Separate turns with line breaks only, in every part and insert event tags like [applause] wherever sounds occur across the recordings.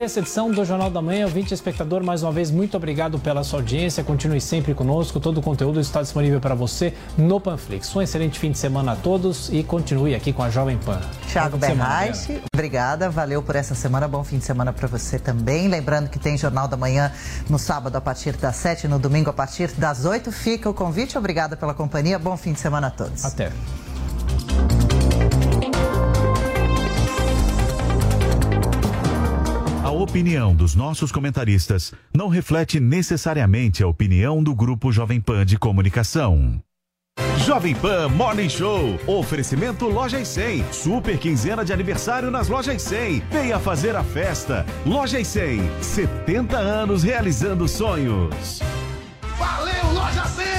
Essa edição do Jornal da Manhã, 20 espectador, mais uma vez, muito obrigado pela sua audiência. Continue sempre conosco. Todo o conteúdo está disponível para você no Panflix. Um excelente fim de semana a todos e continue aqui com a Jovem Pan.
Tiago Berraich, obrigada. Valeu por essa semana. Bom fim de semana para você também. Lembrando que tem Jornal da Manhã no sábado a partir das 7 no domingo a partir das 8. Fica o convite. Obrigada pela companhia. Bom fim de semana a todos.
Até.
A opinião dos nossos comentaristas não reflete necessariamente a opinião do Grupo Jovem Pan de Comunicação. Jovem Pan Morning Show. Oferecimento Lojas 100. Super quinzena de aniversário nas Lojas 100. Venha fazer a festa. Lojas 100. 70 anos realizando sonhos.
Valeu, Loja 100!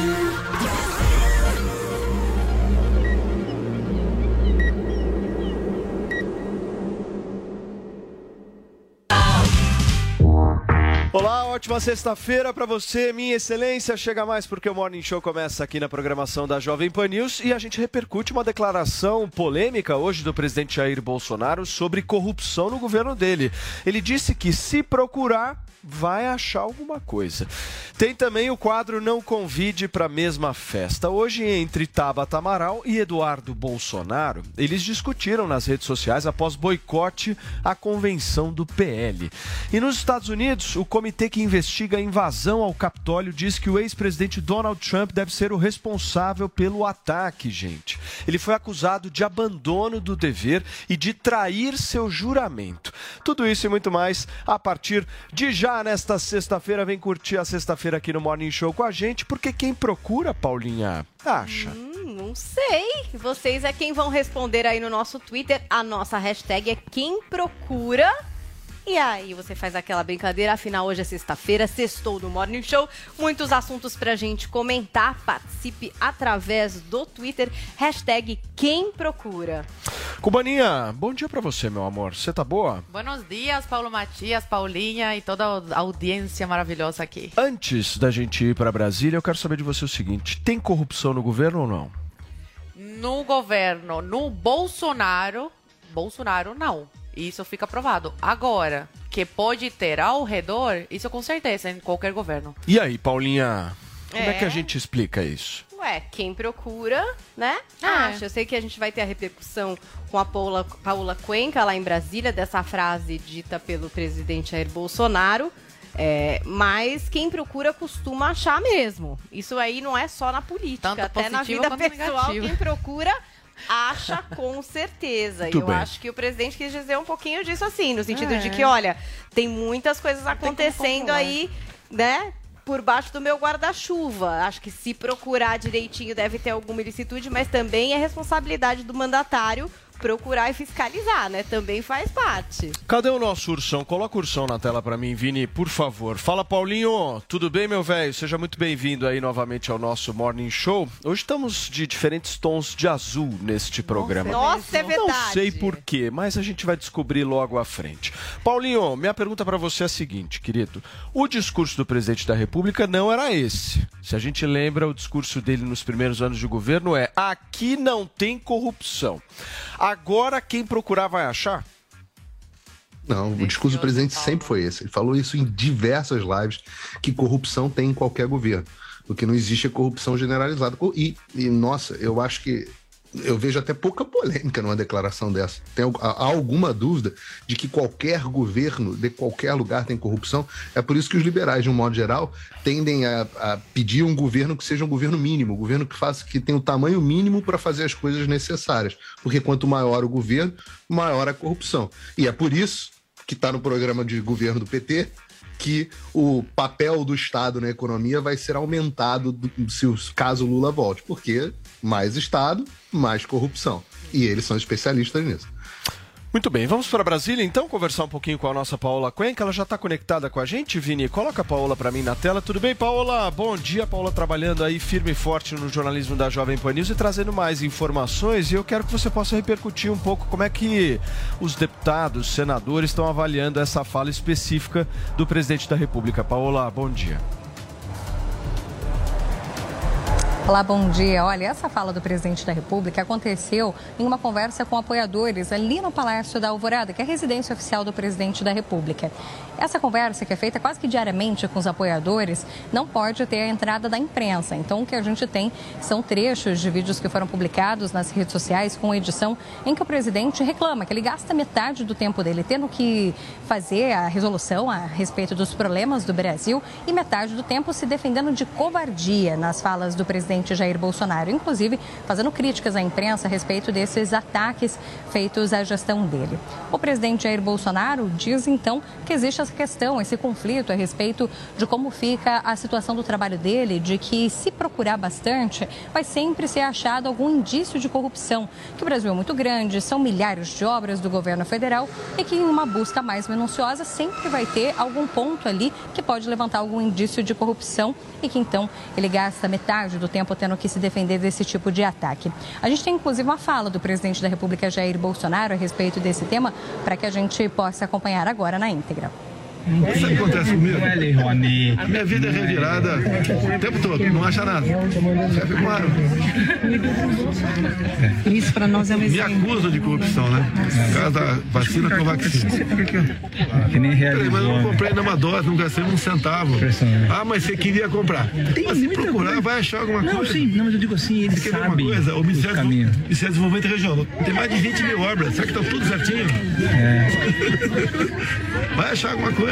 you.
Olá, ótima sexta-feira para você, minha excelência. Chega mais porque o Morning Show começa aqui na programação da Jovem Pan News e a gente repercute uma declaração polêmica hoje do presidente Jair Bolsonaro sobre corrupção no governo dele. Ele disse que se procurar vai achar alguma coisa. Tem também o quadro Não Convide para a Mesma Festa. Hoje, entre Tabata Amaral e Eduardo Bolsonaro, eles discutiram nas redes sociais após boicote à convenção do PL. E nos Estados Unidos, o comitê que investiga a invasão ao Capitólio diz que o ex-presidente Donald Trump deve ser o responsável pelo ataque, gente. Ele foi acusado de abandono do dever e de trair seu juramento. Tudo isso e muito mais a partir de já nesta sexta-feira. Vem curtir a sexta-feira aqui no Morning Show com a gente, porque quem procura, Paulinha, acha.
Hum, não sei. Vocês é quem vão responder aí no nosso Twitter. A nossa hashtag é quem procura. E aí você faz aquela brincadeira, afinal hoje é sexta-feira, sextou no Morning Show. Muitos assuntos pra gente comentar. Participe através do Twitter, hashtag quem procura.
Cubaninha, bom dia pra você, meu amor. Você tá boa?
Buenos dias, Paulo Matias, Paulinha e toda a audiência maravilhosa aqui.
Antes da gente ir pra Brasília, eu quero saber de você o seguinte: tem corrupção no governo ou não?
No governo, no Bolsonaro, Bolsonaro não. Isso fica provado. Agora, que pode ter ao redor, isso com certeza, em qualquer governo.
E aí, Paulinha, como é,
É.
que a gente explica isso?
Ué, quem procura, né?
É.
Acha. Eu sei que a gente vai ter a repercussão com a Paula, Paula Cuenca lá em Brasília, dessa frase dita pelo presidente Jair Bolsonaro. É, mas quem procura costuma achar mesmo. Isso aí não é só na política,
Tanto
até na vida pessoal,
negativo.
quem procura acha com certeza. E
Muito
eu
bem.
acho que o presidente quis dizer um pouquinho disso assim, no sentido
É.
de que, olha, tem muitas coisas
como
acontecendo aí, né? Por baixo do meu guarda-chuva. Acho que se procurar direitinho deve ter alguma ilicitude, mas também é responsabilidade do mandatário procurar e fiscalizar, né? Também faz parte.
Cadê o nosso ursão? Coloca o ursão na tela pra mim, Vini, por favor. Fala, Paulinho. Tudo bem, meu velho? Seja muito bem-vindo aí novamente ao nosso Morning Show. Hoje estamos de diferentes tons de azul neste programa.
Nossa, é verdade.
Não sei por quê, mas a gente vai descobrir logo à frente. Paulinho, minha pergunta pra você é a seguinte, querido. O discurso do presidente da República não era esse. Se a gente lembra, o discurso dele nos primeiros anos de governo é: aqui não tem corrupção. Agora quem procurar vai achar?
Não, o discurso do presidente sempre foi esse. Ele falou isso em diversas lives, que corrupção tem em qualquer governo. O que não existe é corrupção generalizada. E, e, nossa, eu acho que eu vejo até pouca polêmica numa declaração dessa. Tem há alguma dúvida de que qualquer governo de qualquer lugar tem corrupção? É por isso que os liberais, de um modo geral, tendem a, a pedir um governo que seja um governo mínimo, um governo que faça que tenha o tamanho mínimo para fazer as coisas necessárias. Porque quanto maior o governo, maior a corrupção. E é por isso que está no programa de governo do PT que o papel do Estado na economia vai ser aumentado se o caso Lula volte, porque mais Estado, mais corrupção. E eles são especialistas nisso.
Muito bem, vamos para Brasília então conversar um pouquinho com a nossa Paola Cuenca. Ela já está conectada com a gente, Vini. Coloca a Paola para mim na tela. Tudo bem, Paola? Bom dia, Paola, trabalhando aí firme e forte no jornalismo da Jovem Pan News e trazendo mais informações. E eu quero que você possa repercutir um pouco como é que os deputados, senadores estão avaliando essa fala específica do presidente da República. Paola, bom dia.
Olá, bom dia. Olha, essa fala do presidente da República aconteceu em uma conversa com apoiadores ali no Palácio da Alvorada, que é a residência oficial do presidente da República. Essa conversa, que é feita quase que diariamente com os apoiadores, não pode ter a entrada da imprensa. Então, o que a gente tem são trechos de vídeos que foram publicados nas redes sociais com edição em que o presidente reclama que ele gasta metade do tempo dele tendo que fazer a resolução a respeito dos problemas do Brasil e metade do tempo se defendendo de covardia nas falas do presidente presidente Jair Bolsonaro, inclusive fazendo críticas à imprensa a respeito desses ataques feitos à gestão dele. O presidente Jair Bolsonaro diz então que existe essa questão, esse conflito a respeito de como fica a situação do trabalho dele, de que se procurar bastante, vai sempre ser achado algum indício de corrupção, que o Brasil é muito grande, são milhares de obras do governo federal e que em uma busca mais minuciosa sempre vai ter algum ponto ali que pode levantar algum indício de corrupção e que então ele gasta metade do tempo tempo tendo que se defender desse tipo de ataque. A gente tem inclusive uma fala do presidente da República, Jair Bolsonaro, a respeito desse tema, para que a gente possa acompanhar agora na íntegra.
Isso que acontece comigo. A minha vida é revirada o tempo todo, não acha nada. Claro.
Isso para nós é um
Me acusam de corrupção, né? Por causa da vacina com vacina.
Que nem
Peraí, mas eu não comprei nenhuma dose, não gastei um centavo. Ah, mas você queria comprar.
Tem
mas procurar,
coisa.
vai achar alguma
Não,
coisa.
sim, não, mas eu digo assim, ele
Você quer ver uma coisa? O Ministério, do, Desenvolvimento Regional tem mais de 20 mil obras. Será que está tudo certinho? [laughs] Vai achar alguma coisa.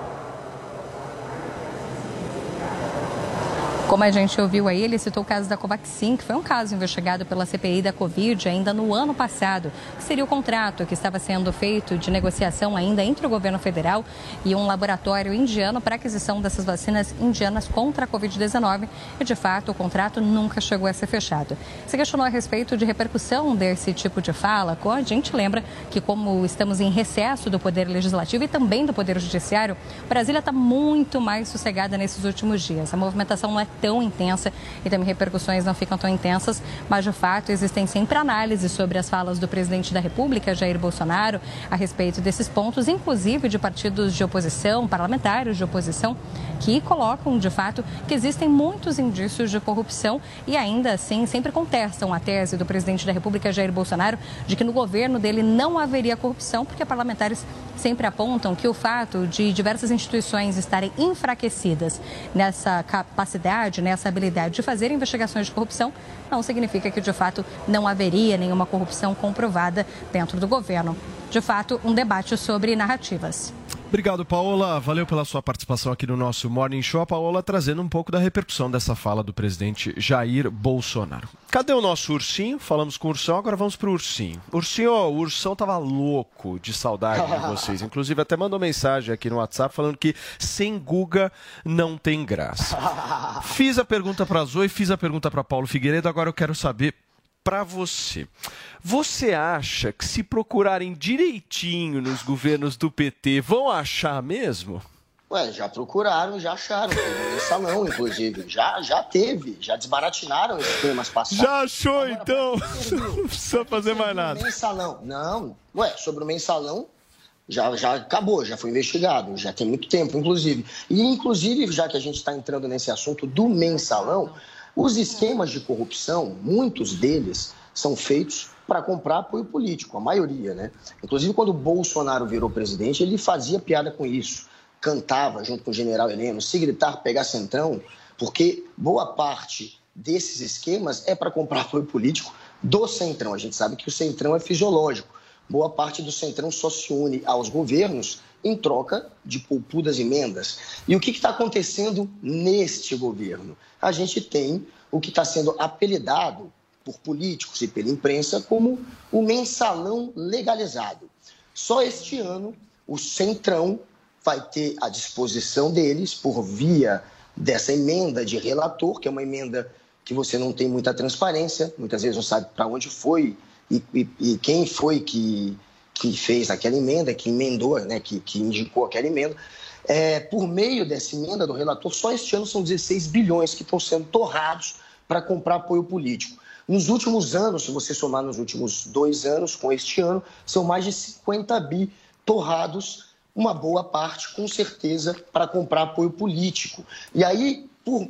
Como a gente ouviu aí, ele citou o caso da Covaxin, que foi um caso investigado pela CPI da Covid ainda no ano passado, que seria o contrato que estava sendo feito de negociação ainda entre o governo federal e um laboratório indiano para aquisição dessas vacinas indianas contra a Covid-19. E, de fato, o contrato nunca chegou a ser fechado. Se questionou a respeito de repercussão desse tipo de fala, a gente lembra que, como estamos em recesso do Poder Legislativo e também do Poder Judiciário, Brasília está muito mais sossegada nesses últimos dias. A movimentação não é tão intensa e também repercussões não ficam tão intensas, mas de fato existem sempre análises sobre as falas do presidente da República, Jair Bolsonaro, a respeito desses pontos, inclusive de partidos de oposição, parlamentares de oposição, que colocam de fato que existem muitos indícios de corrupção e ainda assim sempre contestam a tese do presidente da República, Jair Bolsonaro, de que no governo dele não haveria corrupção, porque parlamentares sempre apontam que o fato de diversas instituições estarem enfraquecidas nessa capacidade, nessa habilidade de fazer investigações de corrupção, não significa que de fato não haveria nenhuma corrupção comprovada dentro do governo. De fato, um debate sobre narrativas.
Obrigado, Paola. Valeu pela sua participação aqui no nosso Morning Show. A Paola trazendo um pouco da repercussão dessa fala do presidente Jair Bolsonaro. Cadê o nosso ursinho? Falamos com o ursão, agora vamos pro ursinho. Ursinho, ó, o ursão tava louco de saudade de [laughs] vocês. Inclusive, até mandou mensagem aqui no WhatsApp falando que sem Guga não tem graça. [laughs] Fiz a pergunta pra Zoe, fiz a pergunta pra Paulo Figueiredo, agora eu quero saber para você. Você acha que se procurarem direitinho nos governos do PT, vão achar mesmo?
Ué, já procuraram, já acharam. Teve mensalão, inclusive. Já, já teve, já desbaratinaram esses temas passados.
Já achou, então? [laughs] Não precisa fazer mais nada.
Mensalão. Não, ué, sobre o mensalão, já, já acabou, já foi investigado, já tem muito tempo, inclusive. E, inclusive, já que a gente está entrando nesse assunto do mensalão, os esquemas de corrupção, muitos deles são feitos para comprar apoio político, a maioria, né? Inclusive, quando o Bolsonaro virou presidente, ele fazia piada com isso. Cantava junto com o general Heleno, se gritar, pegar centrão, porque boa parte desses esquemas é para comprar [laughs] apoio político do Centrão. A gente sabe que o Centrão é fisiológico. Boa parte do Centrão só se une aos governos em troca de poupudas emendas. E o que está acontecendo neste governo? A gente tem o que está sendo apelidado por políticos e pela imprensa como o mensalão legalizado. Só este ano, o Centrão vai ter à disposição deles, por via dessa emenda de relator, que é uma emenda que você não tem muita transparência, muitas vezes não sabe para onde foi e, e, e, quem foi que, que fez aquela emenda, que emendou, né, que, que indicou aquela emenda. É, por meio dessa emenda do relator, só este ano são 16 bilhões que estão sendo torrados para comprar apoio político. Nos últimos anos, se você somar nos últimos dois anos com este ano, são mais de 50 bi torrados, uma boa parte, com certeza, para comprar apoio político. E aí, por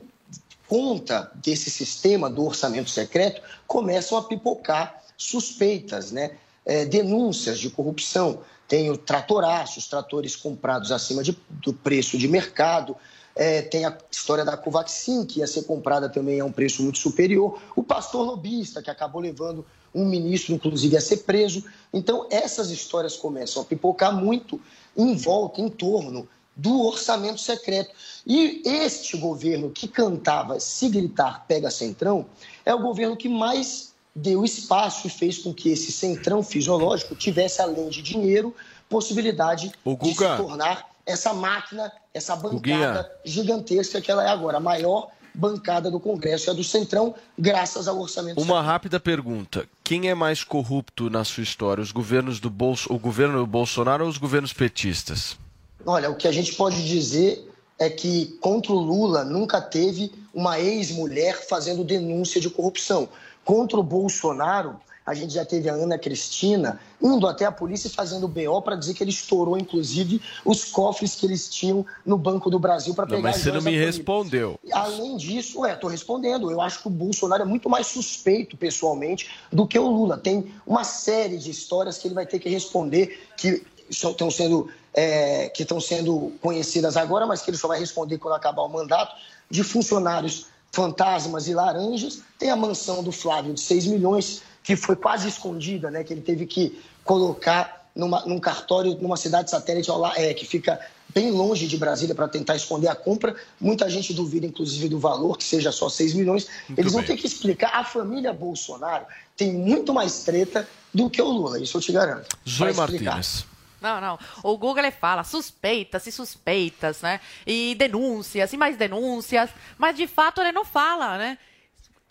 conta desse sistema do orçamento secreto, começam a pipocar suspeitas, né? É, denúncias de corrupção. Tem o tratoraço, os tratores comprados acima de, do preço de mercado, é, tem a história da Covaxin, que ia ser comprada também a um preço muito superior. O pastor lobista, que acabou levando um ministro, inclusive, a ser preso. Então, essas histórias começam a pipocar muito em volta, em torno do orçamento secreto. E este governo que cantava se gritar pega centrão é o governo que mais deu espaço e fez com que esse centrão fisiológico tivesse, além de dinheiro, possibilidade de se tornar essa máquina, essa bancada Guguinha. gigantesca que ela é agora, a maior bancada do Congresso é a do Centrão, graças ao orçamento.
Uma secreto. rápida pergunta: quem é mais corrupto na sua história, os governos do Bolso, o governo do Bolsonaro ou os governos petistas?
Olha, o que a gente pode dizer é que contra o Lula nunca teve uma ex-mulher fazendo denúncia de corrupção. Contra o Bolsonaro, a gente já teve a Ana Cristina indo até a polícia fazendo BO para dizer que ele estourou, inclusive, os cofres que eles tinham no Banco do Brasil para pegar
não, Mas você não me respondeu.
Além disso, é, estou respondendo. Eu acho que o Bolsonaro é muito mais suspeito, pessoalmente, do que o Lula. Tem uma série de histórias que ele vai ter que responder que estão sendo, é, que estão sendo conhecidas agora, mas que ele só vai responder quando acabar o mandato, de funcionários fantasmas e laranjas. Tem a mansão do Flávio de 6 milhões que foi quase escondida, né? Que ele teve que colocar numa, num cartório numa cidade satélite é, que fica bem longe de Brasília para tentar esconder a compra. Muita gente duvida, inclusive, do valor, que seja só 6 milhões. Muito Eles vão bem. ter que explicar. A família Bolsonaro tem muito mais treta do que o Lula, isso eu te garanto.
Zoe Martins.
Não, não. O Google ele fala suspeitas e suspeitas, né? E denúncias e mais denúncias, mas de fato ele não fala, né?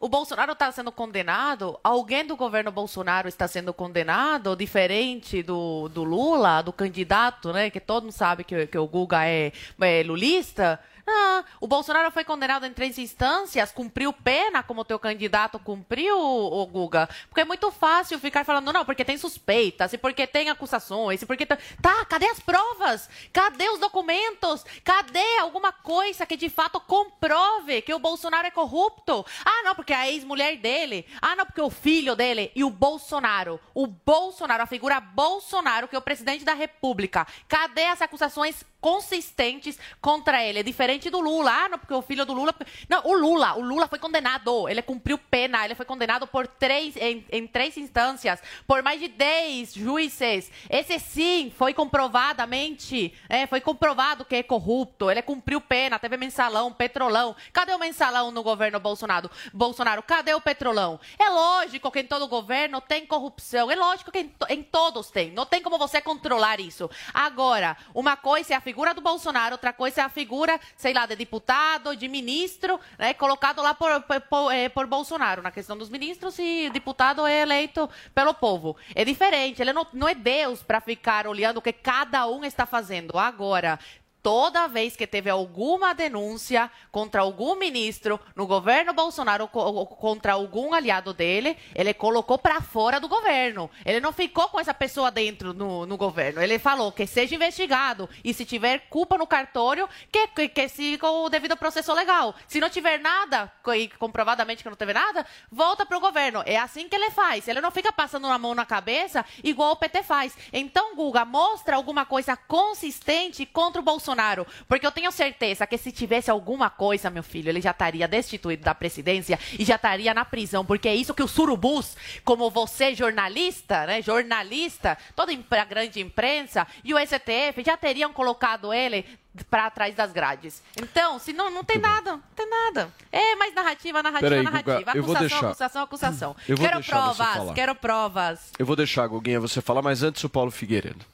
o Bolsonaro está sendo condenado? Alguém do governo Bolsonaro está sendo condenado? Diferente do, do Lula, do candidato, né? Que todo mundo sabe que, que o Guga é, é lulista. Ah, o Bolsonaro foi condenado em três instâncias, cumpriu pena como teu candidato cumpriu, o Guga. Porque é muito fácil ficar falando, não, porque tem suspeitas, e porque tem acusações, e porque. Tá cadê as provas? Cadê os documentos? Cadê alguma coisa que de fato comprove que o Bolsonaro é corrupto? Ah, não, porque a ex-mulher dele. Ah, não, porque o filho dele. E o Bolsonaro. O Bolsonaro, a figura Bolsonaro, que é o presidente da República. Cadê as acusações consistentes contra ele? É diferente do Lula. Ah, não, porque o filho do Lula. Não, o Lula. O Lula foi condenado. Ele cumpriu pena. Ele foi condenado por três, em, em três instâncias, por mais de dez juízes. Esse sim foi comprovadamente. É, foi comprovado que é corrupto. Ele cumpriu pena. Teve mensalão, petrolão. Cadê o mensalão no governo Bolsonaro? Bolsonaro, cadê o petrolão? É lógico que em todo governo tem corrupção. É lógico que em, em todos tem. Não tem como você controlar isso. Agora, uma coisa é a figura do Bolsonaro, outra coisa é a figura sei lá, de deputado, de ministro, né, colocado lá por, por, é, por, Bolsonaro. Na questão dos ministros, e deputado é eleito pelo povo. É diferente, ele não, não é Deus para ficar olhando o que cada um está fazendo. Agora, toda vez que teve alguma denúncia contra algum ministro no governo Bolsonaro contra algum aliado dele, ele colocou para fora do governo. Ele não ficou com essa pessoa dentro no, no, governo. Ele falou que seja investigado e se tiver culpa no cartório, que, que, que siga o devido processo legal. Se não tiver nada, e comprovadamente que não teve nada, volta para o governo. É assim que ele faz. Ele não fica passando a mão na cabeça igual o PT faz. Então, Guga, mostra alguma coisa consistente contra o Bolsonaro Bolsonaro, porque eu tenho certeza que se tivesse alguma coisa, meu filho, ele já estaria destituído da presidência e já estaria na prisão, porque é isso que os surubus, como você, jornalista, né, jornalista, toda a grande imprensa e o STF já teriam colocado ele para trás das grades. Então, se não, não tem nada, não tem nada. É mais narrativa, narrativa,
Peraí,
narrativa.
Guga,
acusação,
deixar-
acusação, acusação.
Vou
quero provas, quero provas.
Eu vou deixar, Guguinha, você falar, mas antes o Paulo Figueiredo.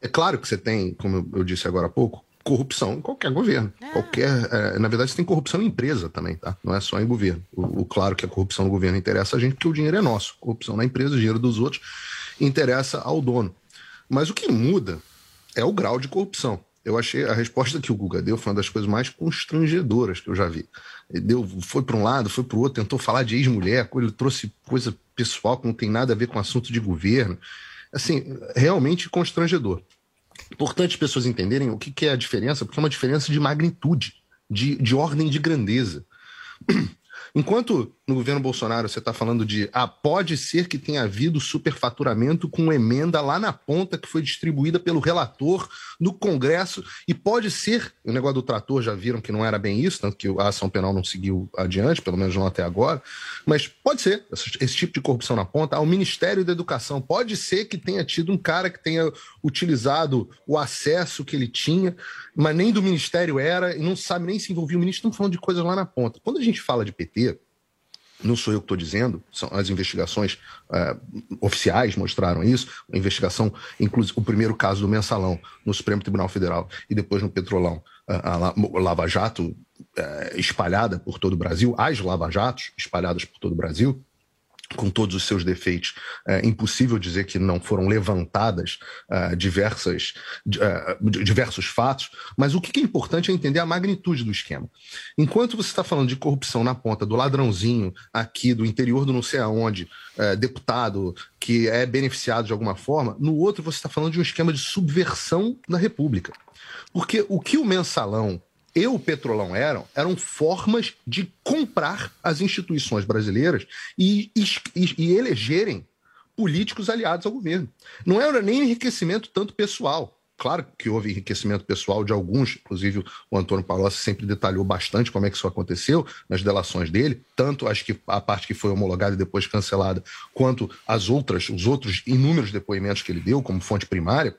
É claro que você tem, como eu disse agora há pouco, corrupção em qualquer governo. Qualquer, é, na verdade, você tem corrupção em empresa também, tá? Não é só em governo. O, o- claro que a corrupção no governo interessa a gente porque o dinheiro é nosso. Corrupção na empresa, o dinheiro dos outros interessa ao dono. Mas o que muda é o grau de corrupção. Eu achei a resposta que o Guga deu foi uma das coisas mais constrangedoras que eu já vi. Ele deu, foi para um lado, foi para o outro, tentou falar de ex-mulher, ele trouxe coisa pessoal que não tem nada a ver com assunto de governo. Assim, realmente constrangedor. Importante as pessoas entenderem o que, que é a diferença, porque é uma diferença de magnitude, de, de ordem de grandeza. [clears throat] Enquanto no governo Bolsonaro você está falando de ah, pode ser que tenha havido superfaturamento com emenda lá na ponta que foi distribuída pelo relator no Congresso, e pode ser, o negócio do trator já viram que não era bem isso, tanto que a ação penal não seguiu adiante, pelo menos não até agora, mas pode ser esse, tipo de corrupção na ponta. Ao Ministério da Educação, pode ser que tenha tido um cara que tenha utilizado o acesso que ele tinha, mas nem do Ministério era, e não sabe nem se envolvia o ministro, estamos falando de coisas lá na ponta. Quando a gente fala de PT, não sou eu que estou dizendo, são as investigações eh, oficiais mostraram isso. A investigação, inclusive o primeiro caso do mensalão no Supremo Tribunal Federal e depois no Petrolão, a, a La- a Lava Jato eh, espalhada por todo o Brasil, as Lava Jatos espalhadas por todo o Brasil, com todos os seus defeitos, é impossível dizer que não foram levantadas ah, diversas, di- di- diversos fatos, mas o que é importante é entender a magnitude do esquema. Enquanto você está falando de corrupção na ponta do ladrãozinho aqui do interior do não sei aonde, eh, deputado que é beneficiado de alguma forma, no outro você está falando de um esquema de subversão da República. Porque o que o mensalão e o Petrolão eram, eram formas de comprar as instituições brasileiras e, e, e elegerem políticos aliados ao governo. Não era nem enriquecimento tanto pessoal. Claro que houve enriquecimento pessoal de alguns, inclusive o Antônio Palocci sempre detalhou bastante como é que isso aconteceu nas delações dele, tanto as que, a parte que foi homologada e depois cancelada, quanto as outras, os outros inúmeros depoimentos que ele deu como fonte primária.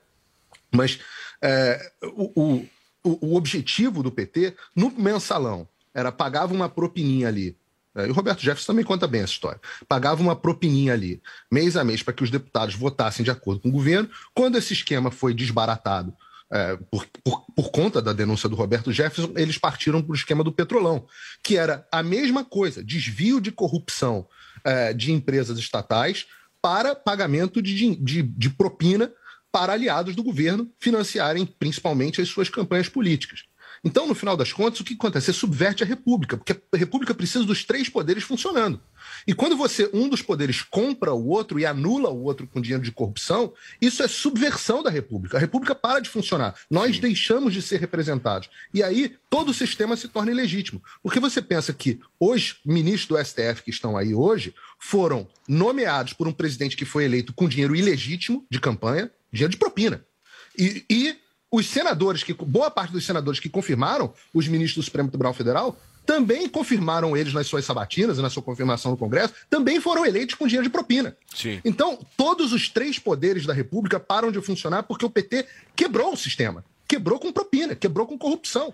Mas é, o, o objetivo do PT no mensalão era pagava uma propininha ali. é, E o Roberto Jefferson também conta bem essa história. Pagava uma propininha ali, mês a mês, para que os deputados votassem de acordo com o governo. Quando esse esquema foi desbaratado é, por, por, por conta da denúncia do Roberto Jefferson, eles partiram para o esquema do Petrolão, que era a mesma coisa: desvio de corrupção é, de empresas estatais para pagamento de, de, de propina para aliados do governo financiarem principalmente as suas campanhas políticas. Então, no final das contas, o que acontece? Você subverte a República, porque a República precisa dos três poderes funcionando. E quando você, um dos poderes, compra o outro e anula o outro com dinheiro de corrupção, isso é subversão da República. A República para de funcionar. Nós deixamos de ser representados. E aí todo o sistema se torna ilegítimo. Porque você pensa que os ministros do STF que estão aí hoje foram nomeados por um presidente que foi eleito com dinheiro ilegítimo de campanha, dinheiro de propina. E, e os senadores, que boa parte dos senadores que confirmaram os ministros do Supremo Tribunal Federal, também confirmaram eles nas suas sabatinas e na sua confirmação no Congresso, também foram eleitos com dinheiro de propina.
Sim.
Então, todos os três poderes da República param de funcionar porque o PT quebrou o sistema. Quebrou com propina, quebrou com corrupção.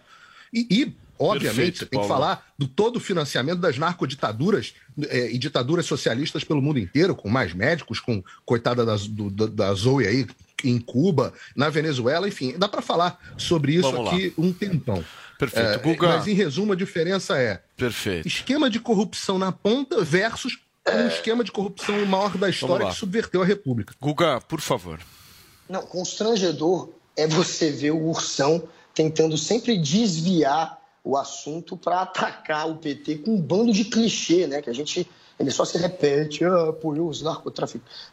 E, e, obviamente,
Perfeito,
você tem que falar do todo o financiamento das narcoditaduras eh, e ditaduras socialistas pelo mundo inteiro, com mais médicos, com coitada da, do- da Zoe aí em Cuba, na Venezuela, enfim, dá para falar sobre isso
Vamos
aqui um tempão.
Perfeito.
Eh,
Guga.
Mas, em resumo, a diferença é
Perfeito.
esquema de corrupção na ponta versus um esquema de corrupção maior da história que subverteu a República.
Guga, por favor.
Não, constrangedor é você ver o Ursão tentando sempre desviar o assunto para atacar o PT com um bando de clichê, né? Que a gente ele só se repete, ah, apoiou os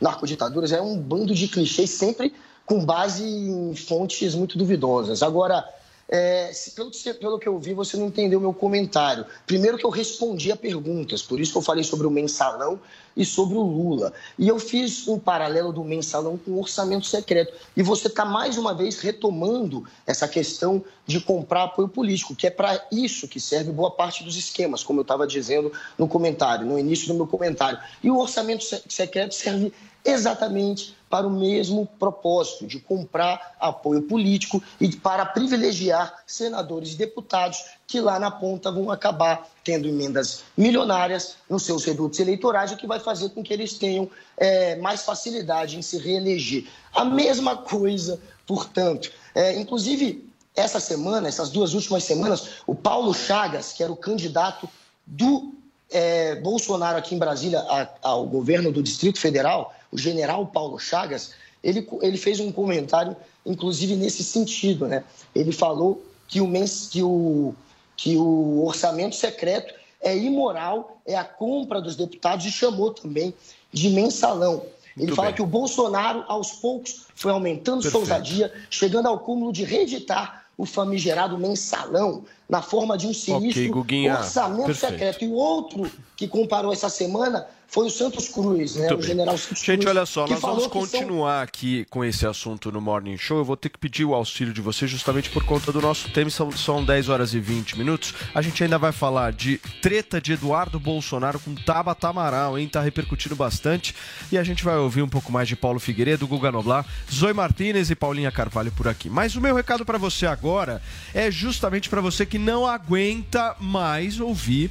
narcoditaduras, é um bando de clichês sempre com base em fontes muito duvidosas. Agora, é, pelo, pelo que eu vi, você não entendeu meu comentário. Primeiro que eu respondi a perguntas, por isso que eu falei sobre o mensalão e sobre o Lula. E eu fiz um paralelo do mensalão com o orçamento secreto. E você está mais uma vez retomando essa questão de comprar apoio político, que é para isso que serve boa parte dos esquemas, como eu estava dizendo no comentário, no início do meu comentário. E o orçamento secreto serve exatamente para o mesmo propósito, de comprar apoio político e para privilegiar senadores e deputados que lá na ponta vão acabar tendo emendas milionárias nos seus redutos eleitorais, o que vai fazer com que eles tenham é, mais facilidade em se reeleger. A mesma coisa, portanto. É, inclusive, essa semana, essas duas últimas semanas, o Paulo Chagas, que era o candidato do é, Bolsonaro aqui em Brasília a, ao governo do Distrito Federal, o general Paulo Chagas, ele, ele fez um comentário, inclusive nesse sentido. Né? Ele falou que o, que, o, que o orçamento secreto é imoral, é a compra dos deputados e chamou também de mensalão. Ele Muito fala bem. que o Bolsonaro, aos poucos, foi aumentando Perfeito. sua ousadia, chegando ao cúmulo de reeditar o famigerado mensalão na forma de um sinistro okay, orçamento Perfeito. secreto. E o outro que comparou essa semana foi o Santos Cruz, né? o general Santos
Gente,
Cruz,
olha só, nós vamos continuar são... aqui com esse assunto no Morning Show. Eu vou ter que pedir o auxílio de você justamente por conta do nosso tema. São, são 10 horas e 20 minutos. A gente ainda vai falar de treta de Eduardo Bolsonaro com Tabata Amaral, hein? Tá repercutindo bastante. E a gente vai ouvir um pouco mais de Paulo Figueiredo, Guga Noblar, Zoe Martinez e Paulinha Carvalho por aqui. Mas o meu recado para você agora é justamente para você que não aguenta mais ouvir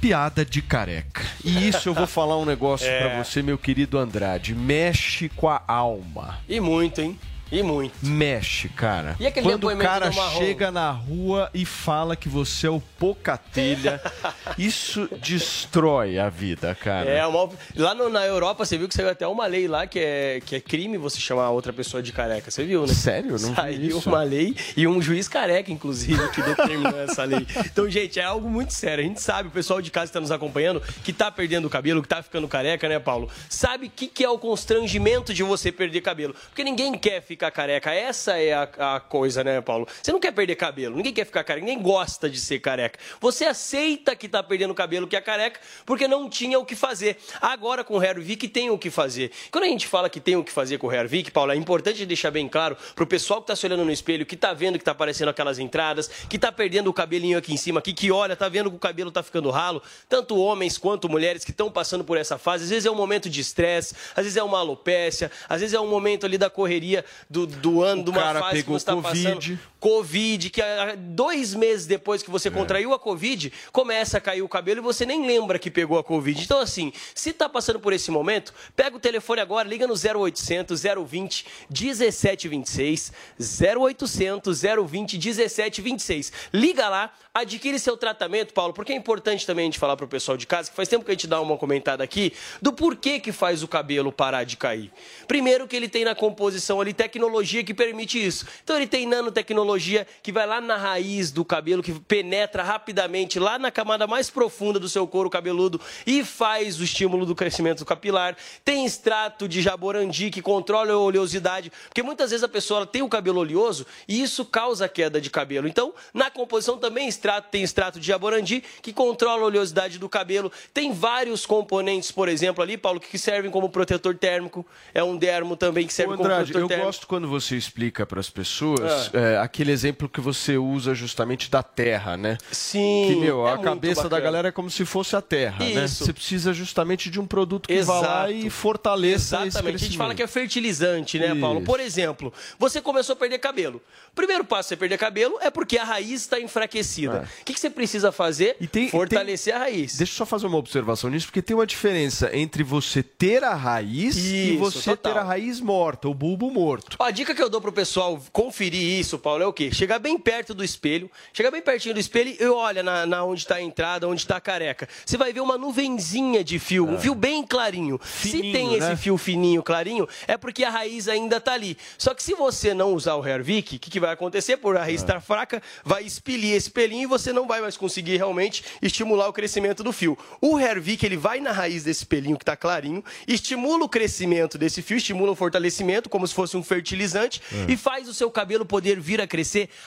piada de careca. E isso eu vou falar um negócio [laughs] é. para você, meu querido Andrade. Mexe com a alma.
E muito, hein? E muito.
Mexe, cara. E aquele Quando o cara chega na rua e fala que você é o Pocatelha, [laughs] isso destrói a vida, cara.
É, uma... lá no, na Europa você viu que saiu até uma lei lá que é, que é crime você chamar outra pessoa de careca. Você viu, né?
Sério? Não
Saiu uma lei e um juiz careca, inclusive, que determinou essa lei. [laughs] Então, gente, é algo muito sério. A gente sabe, o pessoal de casa que está nos acompanhando, que tá perdendo o cabelo, que tá ficando careca, né, Paulo? Sabe o que, que é o constrangimento de você perder cabelo. Porque ninguém quer ficar ficar careca. Essa é a, a, coisa, né, Paulo? Você não quer perder cabelo, ninguém quer ficar careca, ninguém gosta de ser careca. Você aceita que tá perdendo cabelo, que é careca, porque não tinha o que fazer. Agora com o Hervik tem o que fazer. Quando a gente fala que tem o que fazer com o Hervik, Paulo, é importante deixar bem claro pro pessoal que tá se olhando no espelho, que tá vendo que tá aparecendo aquelas entradas, que tá perdendo o cabelinho aqui em cima, aqui, que olha, tá vendo que o cabelo tá ficando ralo, tanto homens quanto mulheres que estão passando por essa fase. Às vezes é um momento de estresse, às vezes é uma alopécia, às vezes é um momento ali da correria do, do ano, o de uma cara fase pegou que você está passando. Covid, que dois meses depois que você é. contraiu a Covid, começa a cair o cabelo e você nem lembra que pegou a Covid. Então, assim, se está passando por esse momento, pega o telefone agora, liga no 0800 020 1726. 0800 020 1726. Liga lá, adquire seu tratamento, Paulo, porque é importante também a gente falar para o pessoal de casa, que faz tempo que a gente dá uma comentada aqui, do porquê que faz o cabelo parar de cair. Primeiro que ele tem na composição ali tecnologia que permite isso. Então ele tem nanotecnologia que vai lá na raiz do cabelo, que penetra rapidamente lá na camada mais profunda do seu couro cabeludo e faz o estímulo do crescimento capilar. Tem extrato de jaborandi que controla a oleosidade, porque muitas vezes a pessoa tem o cabelo oleoso e isso causa queda de cabelo. Então, na composição também extrato, tem extrato de jaborandi que controla a oleosidade do cabelo. Tem vários componentes, por exemplo, ali, Paulo, que servem como protetor térmico. É um dermo também que serve Ô, Andrade, como protetor
eu
térmico.
Eu gosto quando você explica para as pessoas é. É, aquele exemplo que você usa justamente da terra, né?
Sim.
Que, meu, é a cabeça da galera é como se fosse a terra, né? Isso. né? Você precisa justamente de um produto que Exato. vá lá e fortaleça
Exatamente. a gente fala que é fertilizante, né, Isso. Paulo? Por exemplo, você começou a perder cabelo. Primeiro passo você perder cabelo é porque a raiz está enfraquecida. É. O que, que, você precisa fazer? Tem, Fortalecer tem... a raiz.
Deixa eu só fazer uma observação nisso, porque tem uma diferença entre você ter a raiz Isso, e você total. ter a raiz morta, o bulbo morto.
A dica que eu dou pro pessoal conferir isso, Paulo, é o quê? Chegar bem perto do espelho, chegar bem pertinho do espelho e olha na, na onde está a entrada, onde está a careca. Você vai ver uma nuvenzinha de fio, é. um fio bem clarinho. Fininho, se tem né? esse fio fininho, clarinho, é porque a raiz ainda está ali. Só que se você não usar o Hervik, o que, que vai acontecer? Por a raiz estar é. tá fraca, vai expelir esse pelinho e você não vai mais conseguir realmente estimular o crescimento do fio. O Hervik, ele vai na raiz desse pelinho que está clarinho, estimula o crescimento desse fio, estimula o fortalecimento, como se fosse um fertilizante,
É.
e faz o seu cabelo poder vir a crescer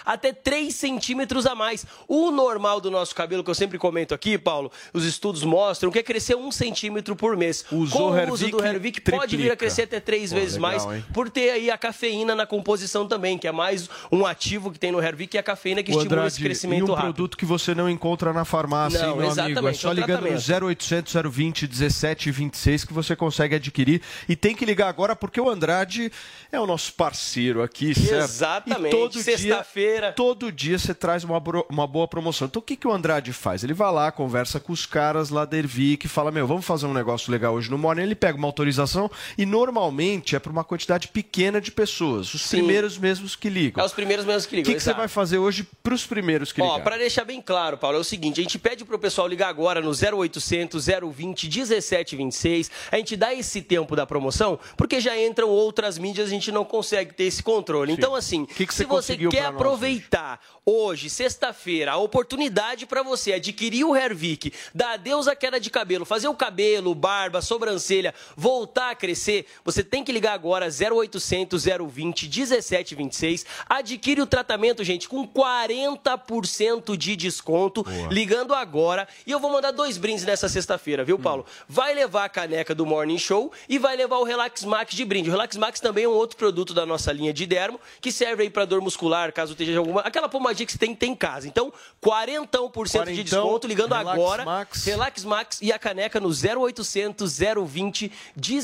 até 3 centímetros a mais. O normal do nosso cabelo, que eu sempre comento aqui, Paulo, os estudos mostram que é crescer um centímetro por mês.
Usou
Com o
Hervik,
uso do Hervik, pode vir a crescer até três
Pô,
vezes
legal,
mais,
hein?
por ter aí a cafeína na composição também, que é mais um ativo que tem no Hervik, que é a cafeína que
O
estimula
Andrade,
esse
e
crescimento
um
rápido.
produto que você não encontra na farmácia,
Não,
hein, meu amigo. É
exatamente,
só
é
ligando no
tratamento.
0800 020 17 26 que você consegue adquirir. E tem que ligar agora porque o Andrade é o nosso parceiro aqui, certo?
Exatamente.
E todo
Sexta-feira.
todo dia você traz uma, uma boa promoção. Então o que, que o Andrade faz? Ele vai lá, conversa com os caras lá da Ervic, fala, meu, vamos fazer um negócio legal hoje no Morning. Ele pega uma autorização e normalmente é para uma quantidade pequena de pessoas. Os
Sim.
primeiros mesmos que ligam.
É os primeiros mesmos que
O
ligam.
que, que você vai fazer hoje para os primeiros que
Ó,
ligaram?
para deixar bem claro, Paulo, é o seguinte: a gente pede pro pessoal ligar agora no 0800 020 1726. A gente dá esse tempo da promoção, porque já entram outras mídias a gente não consegue ter esse controle. Então, assim,
que
se
você
você
conseguiu
quer aproveitar hoje, sexta-feira, a oportunidade para você adquirir o Hervik, dar adeus à queda de cabelo, fazer o cabelo, barba, sobrancelha voltar a crescer, você tem que ligar agora 0800 020 1726. Adquire o tratamento, gente, com 40% de desconto, ligando agora. E eu vou mandar dois brindes nessa sexta-feira, viu, Paulo? Vai levar a caneca do Morning Show e vai levar o Relax Max de brinde. O Relax Max também é um outro produto da nossa linha de dermo, que serve aí para dor muscular, caso esteja alguma. Aquela pomadinha que você tem, tem em casa. Então, 40% de desconto, ligando
Relax
agora.
Max.
Relax Max e a caneca no 0800 020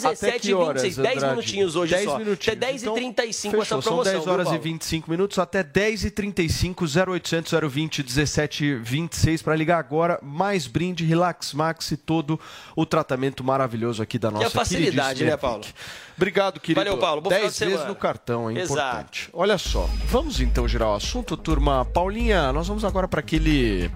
Até que horas,
1726. 10
Andrade?
minutinhos hoje
10
só.
minutinhos.
Até 10
Então,
e 35
fechou.
essa promoção.
São 10 horas
viu,
e
Paulo?
25 minutos até 10 e 35 0800 020 1726 para ligar agora. Mais brinde, Relax Max e todo o tratamento maravilhoso aqui da nossa
a facilidade, né, Paulo?
Obrigado, querido.
Valeu, Paulo. Bom final
10
de
vezes
semana.
no cartão, é
Exato.
importante. Olha só, vamos então girar o assunto, turma. Paulinha, nós vamos agora para aquele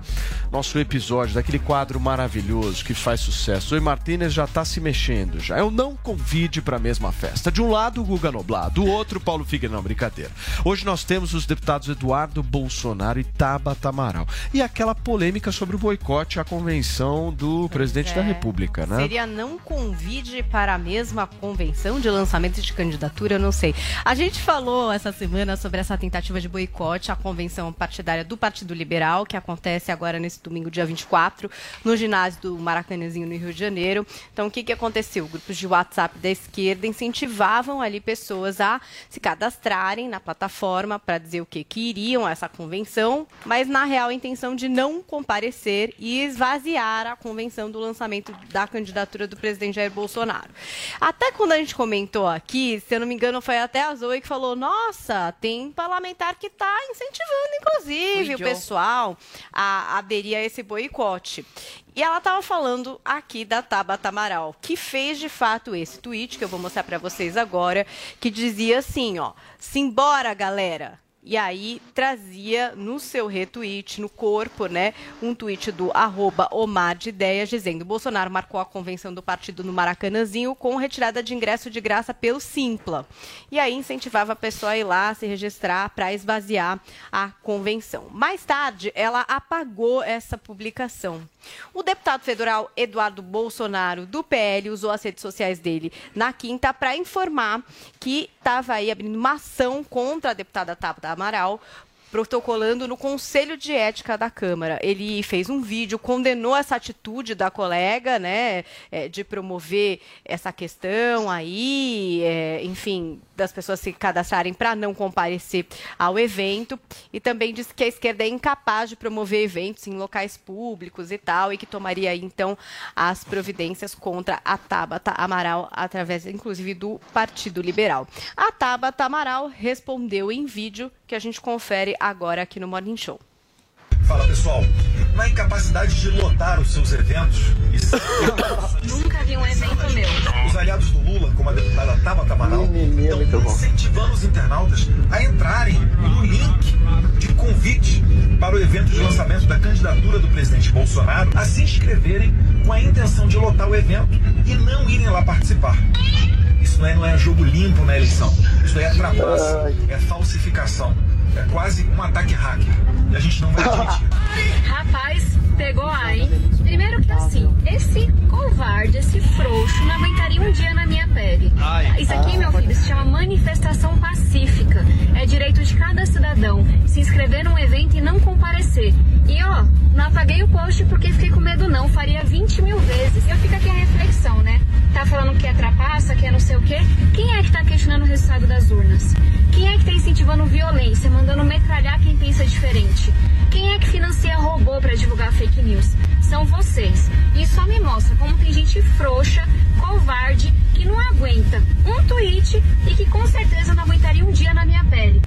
nosso episódio, daquele quadro maravilhoso que faz sucesso. Oi Martínez já tá se mexendo já. Eu não convide para a mesma festa. De um lado, o Guga Noblar, do outro, Paulo Figueiredo. Não, brincadeira. Hoje nós temos os deputados Eduardo Bolsonaro e Tabata Amaral. E aquela polêmica sobre o boicote à convenção do presidente da
é.
República, né?
Seria não convide para a mesma convenção de lançamento de candidatura, eu não sei. A gente falou essa semana sobre essa tentativa de boicote à convenção partidária do Partido Liberal, que acontece agora nesse domingo, dia 24, no ginásio do Maracanãzinho, no Rio de Janeiro. Então, o que, que aconteceu? Grupos de WhatsApp da esquerda incentivavam ali pessoas a se cadastrarem na plataforma para dizer o que, que iriam a essa convenção, mas na real a intenção de não comparecer e esvaziar a convenção do lançamento da candidatura do presidente Jair Bolsonaro. Até quando a gente comentou aqui, se eu não me engano, foi até a Zoe que falou: nossa, tem parlamentar que está incentivando, inclusive, o pessoal a aderir a esse boicote. E ela estava falando aqui da Tabata Amaral, que fez de fato esse tweet, que eu vou mostrar para vocês agora, que dizia assim, ó, simbora galera. E aí trazia no seu retweet, no corpo, né, um tweet do arroba Omar de Ideias, dizendo Bolsonaro marcou a convenção do partido no Maracanãzinho com retirada de ingresso de graça pelo Simpla. E aí incentivava a pessoa a ir lá se registrar para esvaziar a convenção. Mais tarde, ela apagou essa publicação. O deputado federal Eduardo Bolsonaro, do PL, usou as redes sociais dele na quinta para informar que estava aí abrindo uma ação contra a deputada Tabata Amaral protocolando no Conselho de Ética da Câmara. Ele fez um vídeo, condenou essa atitude da colega, né, é, de promover essa questão aí, é, enfim, das pessoas se cadastrarem para não comparecer ao evento, e também disse que a esquerda é incapaz de promover eventos em locais públicos e tal, e que tomaria então as providências contra a Tabata Amaral através, inclusive, do Partido Liberal. A Tabata Amaral respondeu em vídeo que a gente confere agora aqui no Morning Show.
Fala pessoal, na incapacidade de lotar os seus eventos. [laughs]
Nunca vi um evento meu.
Os aliados do Lula, como a deputada Tabata Amaral, estão incentivando os internautas a entrarem no link de convite para o evento de lançamento da candidatura do presidente Bolsonaro a se inscreverem com a intenção de lotar o evento e não irem lá participar. Isso não é, não é jogo limpo na eleição. Isso aí é trapaça, é falsificação. É quase um ataque hacker. E a gente não vai admitir. [laughs]
Rapaz, pegou a, hein? Primeiro que assim, esse covarde, esse frouxo, não aguentaria um dia na minha pele. Isso aqui, meu filho, se chama manifestação pacífica. É direito de cada cidadão se inscrever num evento e não comparecer. E ó, não apaguei o post porque fiquei com medo não, faria 20 mil vezes. Eu fico aqui a reflexão, né? Tá falando que é trapaça, que é não sei o quê. Quem é que tá questionando o resultado das urnas? Quem é que tá incentivando violência, mandando metralhar quem pensa diferente? Quem é que financia robô para divulgar fake news? São vocês. E só me mostra como tem gente frouxa, covarde, que não aguenta um tweet e que com certeza não aguentaria um dia na minha pele.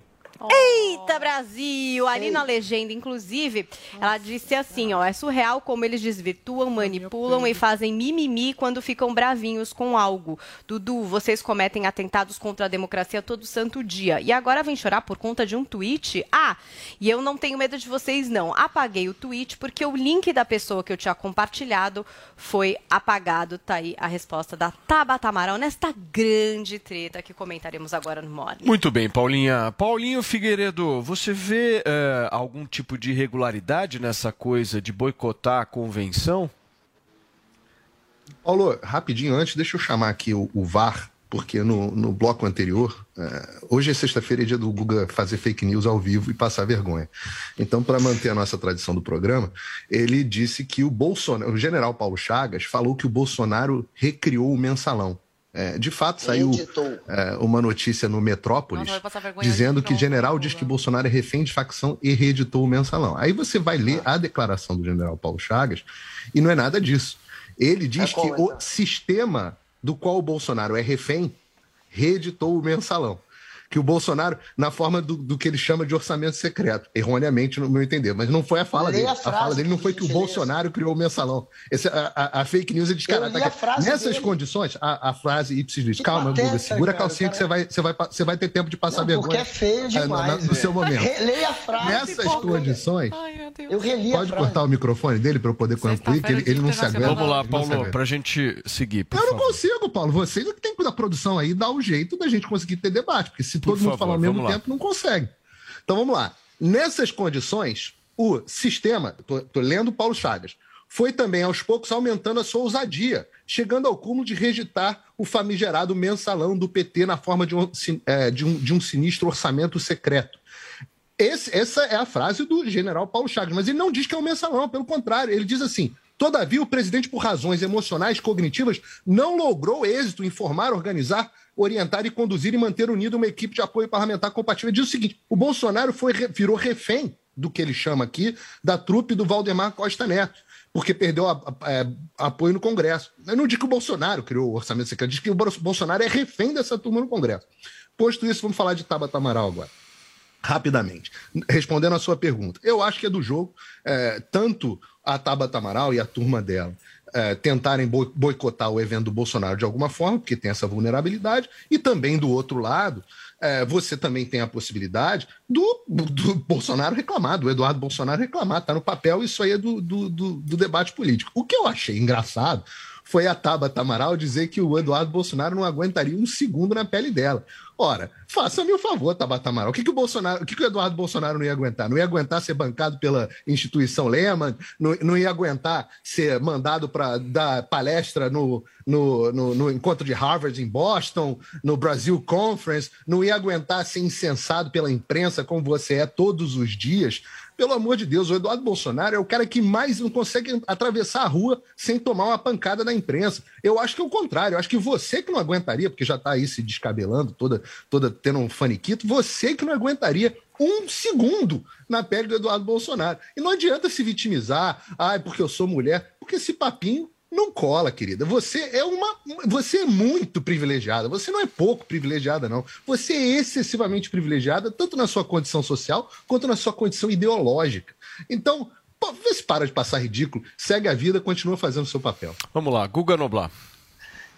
Eita, Brasil! Ali na legenda, inclusive, ela disse assim, ó, é surreal como eles desvirtuam, manipulam e fazem mimimi quando ficam bravinhos com algo. Dudu, vocês cometem atentados contra a democracia todo santo dia. E agora vem chorar por conta de um tweet? Ah, e eu não tenho medo de vocês, não. Apaguei o tweet porque o link da pessoa que eu tinha compartilhado foi apagado. Tá aí a resposta da Tabata Amaral nesta grande treta que comentaremos agora no Morning.
Muito bem, Paulinha. Paulinho Figueiredo, você vê eh, algum tipo de irregularidade nessa coisa de boicotar a convenção?
Paulo, rapidinho antes, deixa eu chamar aqui o, o VAR, porque no, no bloco anterior, eh, hoje é sexta-feira, é dia do Guga fazer fake news ao vivo e passar vergonha. Então, para manter a nossa tradição do programa, ele disse que o Bolsonaro, o general Paulo Chagas, falou que o Bolsonaro recriou o mensalão. É, de fato, saiu é, uma notícia no Metrópolis
Nossa,
dizendo que general diz que Bolsonaro é refém de facção e reeditou o mensalão. Aí você vai ler a declaração do general Paulo Chagas e não é nada disso. Ele diz que o sistema do qual o Bolsonaro é refém reeditou o mensalão. Que o Bolsonaro, na forma do, do que ele chama de orçamento secreto, erroneamente, no meu entender, mas não foi a fala dele.
a
A, fala dele não
que
foi que o Bolsonaro criou o mensalão. Esse, a, a- a fake news é descarada.
A frase
Nessas
dele.
condições, a, a frase ipsis diz:
Que
calma,
pateta,
Guga, segura a
cara,
calcinha que
cara.
você vai, você, vai, você vai ter tempo de passar
Não,
vergonha.
porque é feio
ah,
demais,
no- no,
velho.
seu momento.
Leia a frase,
Nessas
pô.
condições.
Eu reli a
Pode
frase.
cortar o microfone dele para eu poder concluir, que ele, ele não se aguenta.
Vamos lá, Paulo,
aguenta.
pra gente seguir. por
Eu não consigo, Paulo. Vocês é que tem que da produção aí dar o jeito da gente conseguir ter debate, porque se todo
Por
mundo
favor,
falar ao mesmo tempo, não consegue. Então vamos lá. Nessas condições, o sistema, tô lendo Paulo Chagas, foi também aos poucos aumentando a sua ousadia, chegando ao cúmulo de reeditar o famigerado mensalão do PT na forma de um, eh, de um- de um sinistro orçamento secreto. Esse- essa é a frase do general Paulo Chagas, mas ele não diz que é um mensalão, pelo contrário, ele diz assim: todavia, o presidente, por razões emocionais cognitivas, não logrou êxito em formar, organizar, orientar e conduzir e manter unida uma equipe de apoio parlamentar compatível. Diz o seguinte: o Bolsonaro foi, virou refém do que ele chama aqui da trupe do Valdemar Costa Neto. Porque perdeu a- a- é, apoio no Congresso. Eu não digo que o Bolsonaro criou o orçamento secreto, diz que o Bol- Bolsonaro é refém dessa turma no Congresso. Posto isso, vamos falar de Tabata Amaral agora rapidamente. Respondendo a sua pergunta, eu acho que é do jogo, é, tanto a Tabata Amaral e a turma dela é, tentarem boi- boicotar o evento do Bolsonaro de alguma forma, porque tem essa vulnerabilidade, e também do outro lado, é, você também tem a possibilidade do, do Bolsonaro reclamar, do Eduardo Bolsonaro reclamar, tá no papel, isso aí é do, do, do- do debate político. O que eu achei engraçado foi a Tabata Amaral dizer que o Eduardo Bolsonaro não aguentaria um segundo na pele dela. Ora, faça-me o favor, Tabata Amaral. O que, que o Bolsonaro, o que, que o Eduardo Bolsonaro não ia aguentar? Não ia aguentar ser bancado pela instituição Lehman, não, não ia aguentar ser mandado para dar palestra no, no, no, no encontro de Harvard em Boston, no Brasil Conference, não ia aguentar ser incensado pela imprensa como você é todos os dias. Pelo amor de Deus, o Eduardo Bolsonaro é o cara que mais não consegue atravessar a rua sem tomar uma pancada da imprensa. Eu acho que é o contrário. Eu acho que você que não aguentaria, porque já está aí se descabelando, toda, toda tendo um faniquito, você que não aguentaria um segundo na pele do Eduardo Bolsonaro. E não adianta se vitimizar, ai, porque eu sou mulher, porque esse papinho não cola, querida. Você é uma. Você é muito privilegiada. Você não é pouco privilegiada, não. Você é excessivamente privilegiada, tanto na sua condição social quanto na sua condição ideológica. Então, pô, vê se para de passar ridículo, segue a vida, continua fazendo o seu papel.
Vamos lá, Guga Noblar.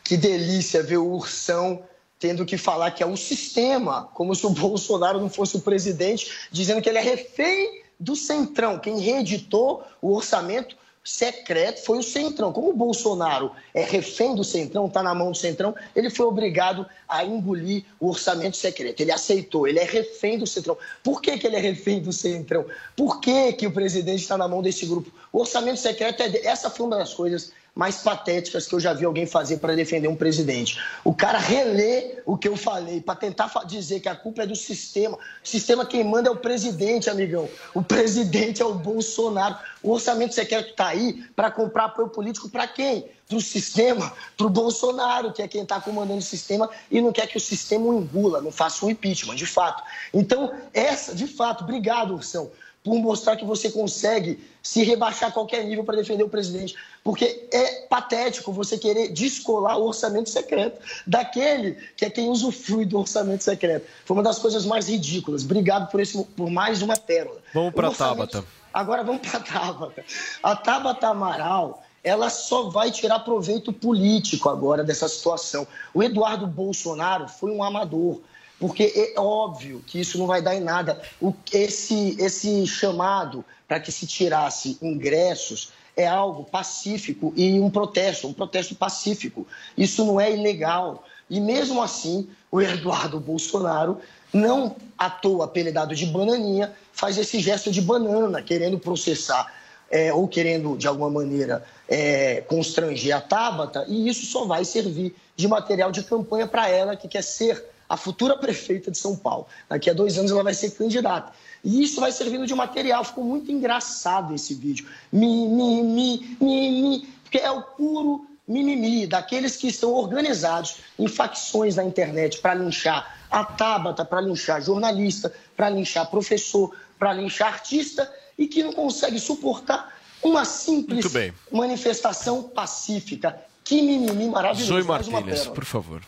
Que delícia ver o Ursão tendo que falar que é o sistema, como se o [laughs] Bolsonaro não fosse o presidente, dizendo que ele é refém do Centrão. Quem reeditou o orçamento secreto foi o Centrão. Como o Bolsonaro é refém do Centrão, está na mão do Centrão, ele foi obrigado a engolir o orçamento secreto. Ele aceitou, ele é refém do Centrão. Por que, que ele é refém do Centrão? Por que, que o presidente está na mão desse grupo? O orçamento secreto, é essa foi uma das coisas mais patéticas que eu já vi alguém fazer para defender um presidente. O cara relê o que eu falei para tentar dizer que a culpa é do sistema. O sistema quem manda é o presidente, amigão. O presidente é o Bolsonaro. O orçamento secreto está aí para comprar apoio político para quem? Para o sistema, para o Bolsonaro, que é quem está comandando o sistema e não quer que o sistema o engula, não faça um impeachment, de fato. Então, essa, de fato, obrigado, Ursão por mostrar que você consegue se rebaixar a qualquer nível para defender o presidente. Porque é patético você querer descolar o orçamento secreto daquele que é quem usufrui do orçamento secreto. Foi uma das coisas mais ridículas. Obrigado por, esse, por mais uma pérola.
Vamos para a
orçamento...
Tabata.
Agora vamos para a Tabata. A Tabata Amaral ela só vai tirar proveito político agora dessa situação. O Eduardo Bolsonaro foi um amador porque é óbvio que isso não vai dar em nada. O, esse, esse chamado para que se tirasse ingressos é algo pacífico e um protesto, um protesto pacífico. Isso não é ilegal. E mesmo assim, o Eduardo Bolsonaro, não à toa apelidado de bananinha, faz esse gesto de banana, querendo processar é, ou querendo, de alguma maneira, é, constranger a Tabata, e isso só vai servir de material de campanha para ela que quer ser a futura [laughs] prefeita de São Paulo. Daqui a dois anos ela vai ser candidata. E isso vai servindo de material. Ficou muito engraçado esse vídeo. Mi, mi, mi, mi, mi, porque é o puro mimimi daqueles que estão organizados em facções na internet para linchar a Tabata, para linchar jornalista, para linchar professor, para linchar artista e que não consegue suportar uma simples manifestação pacífica. Que mimimi maravilhoso.
Zoe Martínez, por favor.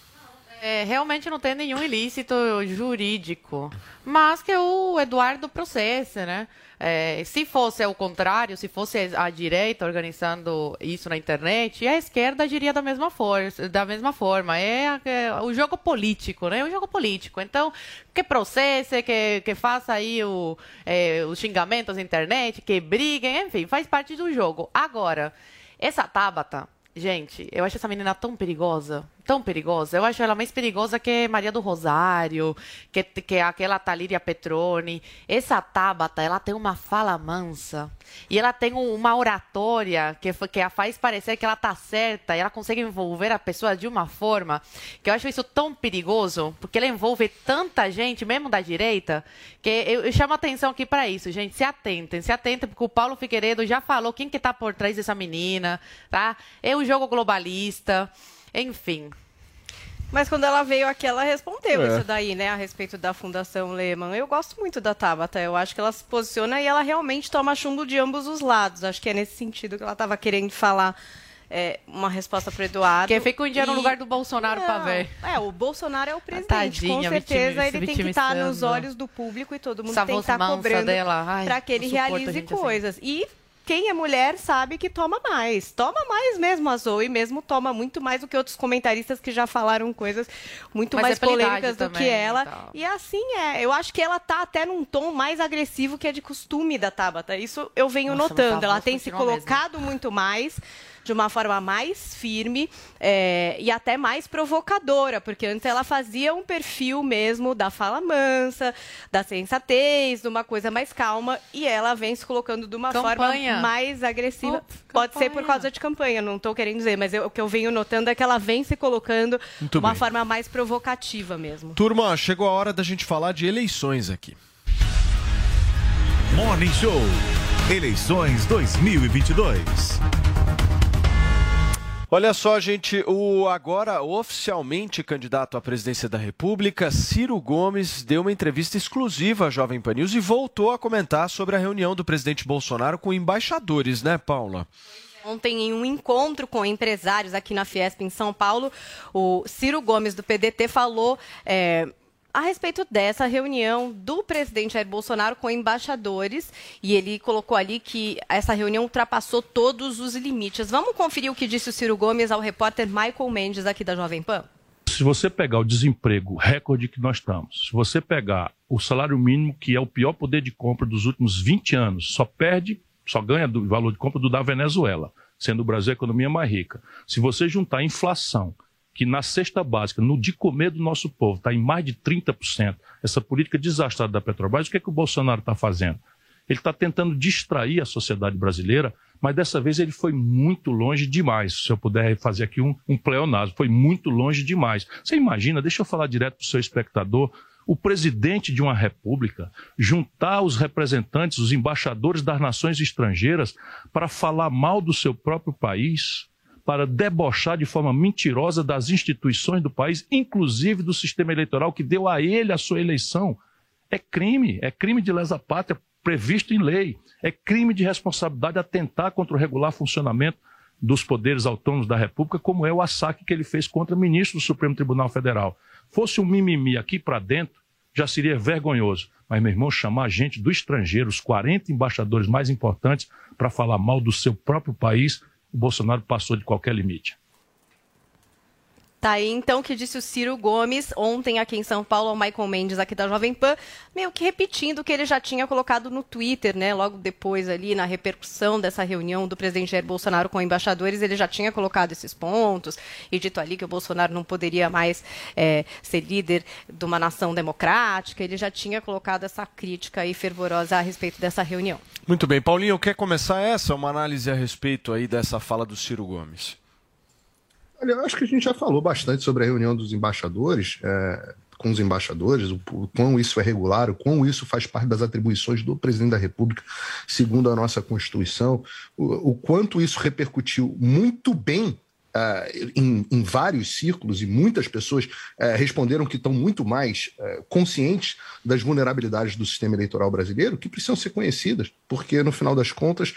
É, realmente não tem nenhum ilícito jurídico, mas que o Eduardo processa, né? É, se fosse ao contrário, se fosse a direita organizando isso na internet, a esquerda agiria da mesma, força, da mesma forma. É, é, o jogo político, né? O jogo político. Então, que processe, que, que faça aí o, é, os xingamentos na internet, que briguem, enfim, faz parte do jogo. Agora, essa Tabata, gente, eu acho essa menina tão perigosa tão perigosa. Eu acho ela mais perigosa que Maria do Rosário, que, que aquela Talíria Petrone. Essa Tabata, ela tem uma fala mansa. E ela tem uma oratória que, que a faz parecer que ela tá certa. E ela consegue envolver a pessoa de uma forma que eu acho isso tão perigoso, porque ela envolve tanta gente, mesmo da direita, que eu, eu chamo atenção aqui para isso, gente. Se atentem, se atentem, porque o Paulo Figueiredo já falou quem que tá por trás dessa menina, tá? É um jogo globalista. Enfim.
Mas quando ela veio aqui, ela respondeu
É.
isso daí, né? A respeito da Fundação Lehman. Eu gosto muito da Tabata. Eu acho que ela se posiciona e ela realmente toma chumbo de ambos os lados. Acho que é nesse sentido que ela estava querendo falar é, uma resposta para Eduardo.
Que fica um dia no
E-
lugar do Bolsonaro pra
Não,
ver.
É, o Bolsonaro é o presidente.
Tadinha,
com certeza ele tem que estar nos olhos do público e todo mundo
Essa
tem que estar
mansa
cobrando para que ele realize
assim.
coisas. E quem é mulher sabe que toma mais. Toma mais mesmo a Zoe, mesmo toma muito mais do que outros comentaristas que já falaram coisas muito
Mas
mais
é pela idade
polêmicas do que
e
ela.
tal.
E assim é. Eu acho que ela tá até num tom mais agressivo que é de costume da Tabata. Isso eu venho
Nossa,
notando. Ela tem se
continua mesmo.
colocado muito mais de uma forma mais firme é, e até mais provocadora, porque antes ela fazia um perfil mesmo da fala mansa, da sensatez, de uma coisa mais calma, e ela vem se colocando de uma
Campanha.
forma mais agressiva.
Ops,
Pode ser por causa de campanha, não estou querendo dizer, mas eu- o que eu venho notando é que ela vem se colocando de uma
bem.
forma mais provocativa mesmo.
Turma, chegou a hora da gente falar de eleições aqui.
Morning Show. Eleições 2022.
Olha só, gente, o agora oficialmente candidato à presidência da República, Ciro Gomes, deu uma entrevista exclusiva à Jovem Pan News e voltou a comentar sobre a reunião do presidente Bolsonaro com embaixadores, né, Paula?
Ontem, em um encontro com empresários aqui na Fiesp, em São Paulo, o Ciro Gomes, do PDT, falou é, a respeito dessa reunião do presidente Jair Bolsonaro com embaixadores. E ele colocou ali que essa reunião ultrapassou todos os limites. Vamos conferir o que disse o Ciro Gomes ao repórter Michael Mendes, aqui da Jovem Pan?
Se você pegar o desemprego recorde que nós estamos, se você pegar o salário mínimo, que é o pior poder de compra dos últimos 20 anos, só perde só ganha do valor de compra do da Venezuela, sendo o Brasil a economia mais rica. Se você juntar inflação, que na cesta básica, no de comer do nosso povo, está em mais de 30%, essa política desastrada da Petrobras, o que é que o Bolsonaro está fazendo? Ele está tentando distrair a sociedade brasileira, mas dessa vez ele foi muito longe demais. Se eu puder fazer aqui um, um pleonasmo, foi muito longe demais. Você imagina, deixa eu falar direto para o seu espectador, o presidente de uma república juntar os representantes, os embaixadores das nações estrangeiras para falar mal do seu próprio país, para debochar de forma mentirosa das instituições do país, inclusive do sistema eleitoral que deu a ele a sua eleição. É crime, é crime de lesa pátria previsto em lei. É crime de responsabilidade atentar contra o regular funcionamento dos poderes autônomos da República, como é o assaque que ele fez contra ministro do Supremo Tribunal Federal. Fosse um mimimi aqui para dentro, já seria vergonhoso. Mas, meu irmão, chamar gente do estrangeiro, os 40 embaixadores mais importantes, para falar mal do seu próprio país, o Bolsonaro passou de qualquer limite.
Tá aí então que disse o Ciro Gomes ontem aqui em São Paulo ao Michael Mendes aqui da Jovem Pan, meio que repetindo o que ele já tinha colocado no Twitter, né? Logo depois ali na repercussão dessa reunião do presidente Jair Bolsonaro com embaixadores, ele já tinha colocado esses pontos e dito ali que o Bolsonaro não poderia mais é, ser líder de uma nação democrática. Ele já tinha colocado essa crítica aí fervorosa a respeito dessa reunião.
Muito bem, Paulinho, quer começar essa uma análise a respeito aí dessa fala do Ciro Gomes?
Olha, eu acho que a gente já falou bastante sobre a reunião dos embaixadores, é, com os embaixadores, o, o quão isso é regular, o quão isso faz parte das atribuições do presidente da República, segundo a nossa Constituição, o, o quanto isso repercutiu muito bem Uh, em, em, vários círculos e muitas pessoas uh, responderam que estão muito mais uh, conscientes das vulnerabilidades do sistema eleitoral brasileiro, que precisam ser conhecidas, porque no final das contas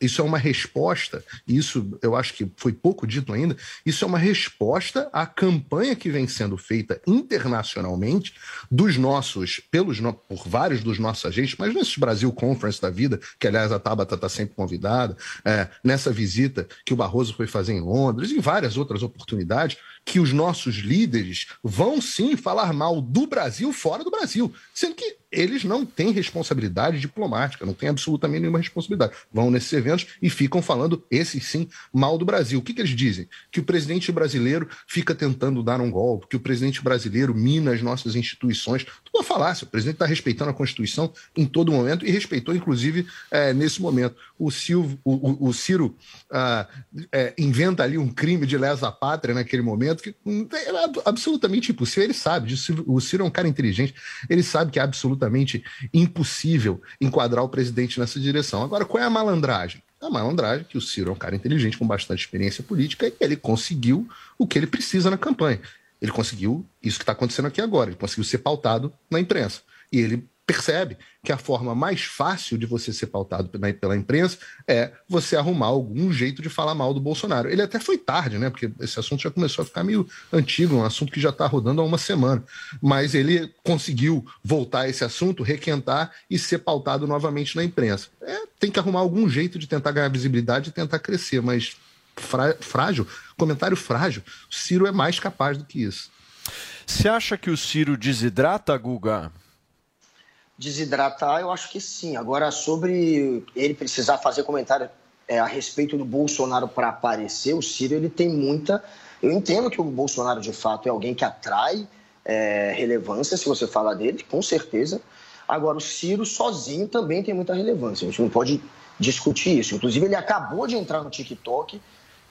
isso é uma resposta, e isso eu acho que foi pouco dito ainda, isso é uma resposta à campanha que vem sendo feita internacionalmente dos nossos, pelos por vários dos nossos agentes, mas nesses Brasil Conference da vida, que aliás a Tabata está sempre convidada, nessa visita que o Barroso foi fazer em Londres Londres e várias outras oportunidades, que os nossos líderes vão sim falar mal do Brasil fora do Brasil, sendo que eles não têm responsabilidade diplomática, não têm absolutamente nenhuma responsabilidade. Vão nesses eventos e ficam falando, esses sim, mal do Brasil. O que, que eles dizem? Que o presidente brasileiro fica tentando dar um golpe, que o presidente brasileiro mina as nossas instituições. Tudo uma falácia. O presidente está respeitando a Constituição em todo momento e respeitou, inclusive, é, nesse momento. O, Silvio, o, o, o Ciro ah, é, inventa ali um crime de lesa pátria naquele momento que é absolutamente impossível. Ele sabe disso. O Ciro é um cara inteligente, ele sabe que é absolutamente impossível enquadrar o presidente nessa direção. Agora, qual é a malandragem? A malandragem que o Ciro é um cara inteligente, com bastante experiência política, e ele conseguiu o que ele precisa na campanha. Ele conseguiu isso que está acontecendo aqui agora, ele conseguiu ser pautado na imprensa. E ele percebe que a forma mais fácil de você ser pautado pela, imprensa é você arrumar algum jeito de falar mal do Bolsonaro. Ele até foi tarde, né? Porque esse assunto já começou a ficar meio antigo, um assunto que já está rodando há uma semana. Mas ele conseguiu voltar a esse assunto, requentar e ser pautado novamente na imprensa. É, tem que arrumar algum jeito de tentar ganhar visibilidade e tentar crescer, mas frágil, comentário frágil. O Ciro é mais capaz do que isso.
Você acha que o Ciro desidrata, Guga?
Desidratar, eu acho que sim. Agora, sobre ele precisar fazer comentário é, a respeito do Bolsonaro para aparecer, o Ciro ele tem muita. Eu entendo que o Bolsonaro de fato é alguém que atrai é, relevância, se você fala dele, com certeza. Agora, o Ciro sozinho também tem muita relevância. A gente não pode discutir isso. Inclusive, ele acabou de entrar no TikTok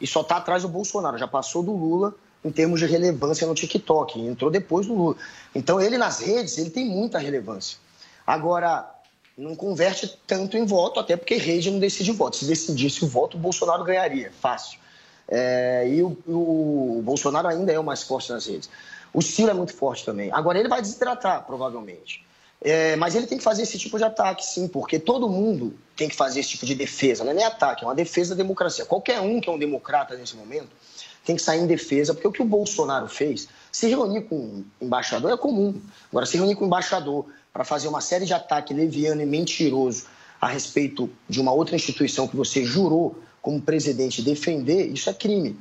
e só está atrás do Bolsonaro. Já passou do Lula em termos de relevância no TikTok. Entrou depois do Lula. Então, ele nas redes, ele tem muita relevância. Agora, não converte tanto em voto, até porque rede não decide voto. Se decidisse o voto, o Bolsonaro ganharia, fácil. É, e o, o, Bolsonaro ainda é o mais forte nas redes. O Ciro é muito forte também. Agora, ele vai desidratar, provavelmente. É, mas ele tem que fazer esse tipo de ataque, sim, porque todo mundo tem que fazer esse tipo de defesa. Não é nem ataque, é uma defesa da democracia. Qualquer um que é um democrata nesse momento tem que sair em defesa, porque o que o Bolsonaro fez, se reunir com um embaixador é comum. Agora, se reunir com um embaixador para fazer uma série de ataques leviano e mentiroso a respeito de uma outra instituição que você jurou como presidente defender, isso é crime.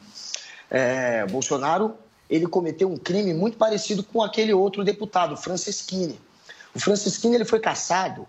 É, Bolsonaro ele cometeu um crime muito parecido com aquele outro deputado, Franceschini. O Franceschini ele foi caçado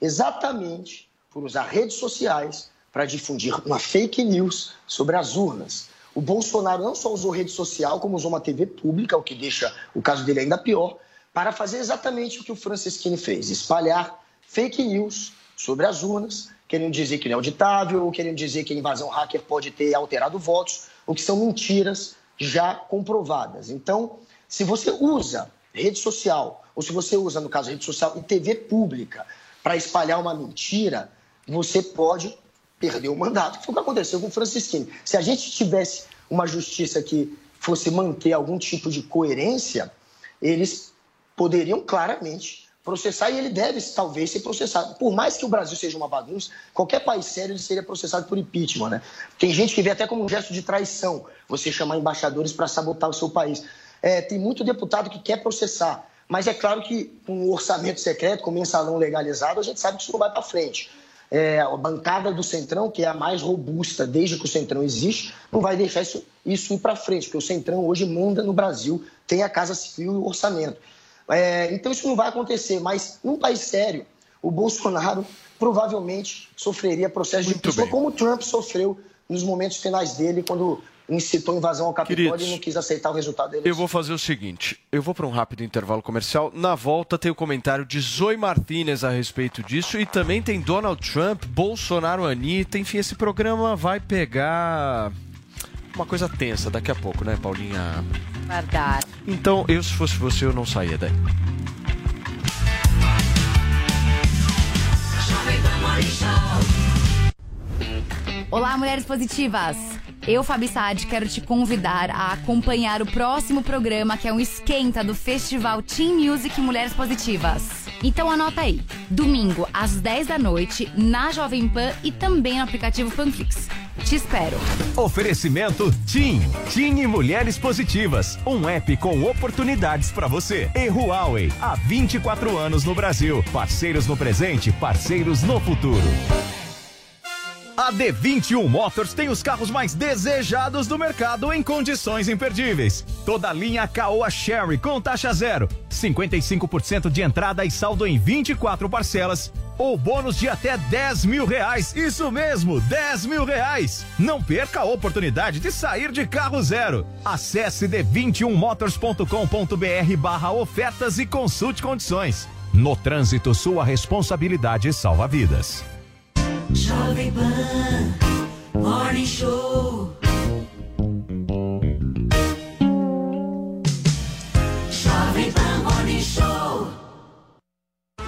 exatamente por usar redes sociais para difundir uma fake news sobre as urnas. O Bolsonaro não só usou rede social, como usou uma TV pública, o que deixa o caso dele ainda pior, para fazer exatamente o que o Francisquini fez: espalhar fake news sobre as urnas, querendo dizer que não é auditável, ou querendo dizer que a invasão hacker pode ter alterado votos, o que são mentiras já comprovadas. Então, se você usa rede social, ou se você usa, no caso, rede social e TV pública para espalhar uma mentira, você pode perder o mandato. Foi o que aconteceu com o Francisquini. Se a gente tivesse uma justiça que fosse manter algum tipo de coerência, eles poderiam claramente processar e ele deve talvez ser processado. Por mais que o Brasil seja uma bagunça, qualquer país sério ele seria processado por impeachment, né? Tem gente que vê até como um gesto de traição você chamar embaixadores para sabotar o seu país. É, tem muito deputado que quer processar, mas é claro que com um orçamento secreto, com mensalão legalizado, a gente sabe que isso não vai para frente. É, a bancada do Centrão, que é a mais robusta desde que o Centrão existe, não vai deixar isso, isso ir para frente, porque o Centrão hoje manda no Brasil, tem a Casa Civil e o orçamento. É, então isso não vai acontecer, mas num país sério, o Bolsonaro provavelmente sofreria processo de impeachment, como o Trump sofreu nos momentos finais dele, quando incitou invasão ao Capitólio
Queridos,
e não quis aceitar o resultado dele.
Eu vou fazer o seguinte: eu vou para um rápido intervalo comercial. Na volta tem o comentário de Zoe Martinez a respeito disso e também tem Donald Trump, Bolsonaro, Anitta. Enfim, esse programa vai pegar uma coisa tensa daqui a pouco, né, Paulinha?
Verdade.
Então, eu, se fosse você, eu não saía daí.
Olá, mulheres positivas! Eu, Fabi Saad, quero te convidar a acompanhar o próximo programa que é um esquenta do Festival Teen Music Mulheres Positivas. Então anota aí, domingo às 10 da noite, na Jovem Pan e também no aplicativo Panflix. Te espero.
Oferecimento TIM. TIM e Mulheres Positivas. Um app com oportunidades para você. E Huawei. Há 24 anos no Brasil. Parceiros no presente, parceiros no futuro. A D21 Motors tem os carros mais desejados do mercado em condições imperdíveis. Toda a linha Caoa Sherry com taxa zero, 55% de entrada e saldo em 24 parcelas ou bônus de até 10 mil reais. Isso mesmo, 10 mil reais. Não perca a oportunidade de sair de carro zero. Acesse d21motors.com.br barra ofertas e consulte condições. No trânsito, sua responsabilidade salva vidas.
Jovem Pan Morning Show.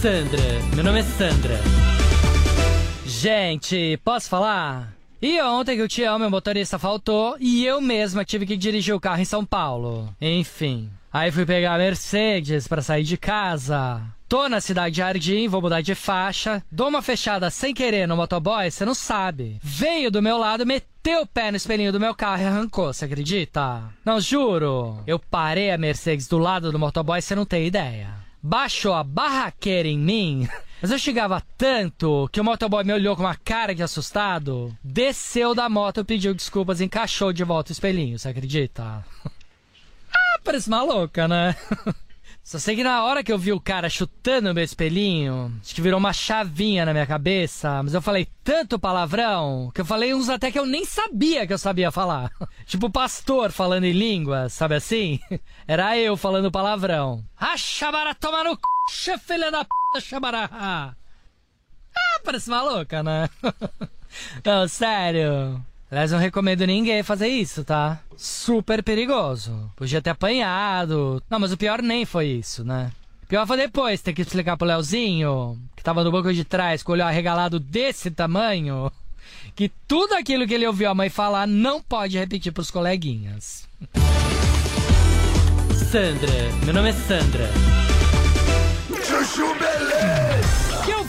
Sandra, meu nome é Sandra. Gente, posso falar? E ontem que o Tião, meu motorista, faltou e eu mesma tive que dirigir o carro em São Paulo. Enfim, Aí fui pegar a Mercedes pra sair de casa. Tô na cidade de Jardim, vou mudar de faixa. Dou uma fechada sem querer no motoboy, você não sabe. Veio do meu lado, meteu o pé no espelhinho do meu carro e arrancou, você acredita? Não, juro. Eu parei a Mercedes do lado do motoboy, você não tem ideia. Baixou a barraqueira em mim. [laughs] Mas eu chegava tanto que o motoboy me olhou com uma cara de assustado, desceu da moto, pediu desculpas e encaixou de volta o espelhinho, você acredita? [laughs] Ah, parece maluca, né? [laughs] Só sei que na hora que eu vi o cara chutando o meu espelhinho, acho que virou uma chavinha na minha cabeça, mas eu falei tanto palavrão que eu falei uns até que eu nem sabia que eu sabia falar. [laughs] tipo pastor falando em línguas, sabe assim? [laughs] Era eu falando palavrão. Xabara, toma no c... filha da p... xabara. Ah, parece maluca, né? [laughs] Não, sério. Aliás, não recomendo ninguém fazer isso, tá? Super perigoso. Podia ter apanhado. Não, mas o pior nem foi isso, né? O pior foi depois ter que explicar pro Leozinho, que tava no banco de trás com o olho arregalado desse tamanho, que tudo aquilo que ele ouviu a mãe falar não pode repetir pros coleguinhas. Sandra, meu nome é Sandra.
Chuchu Beleza!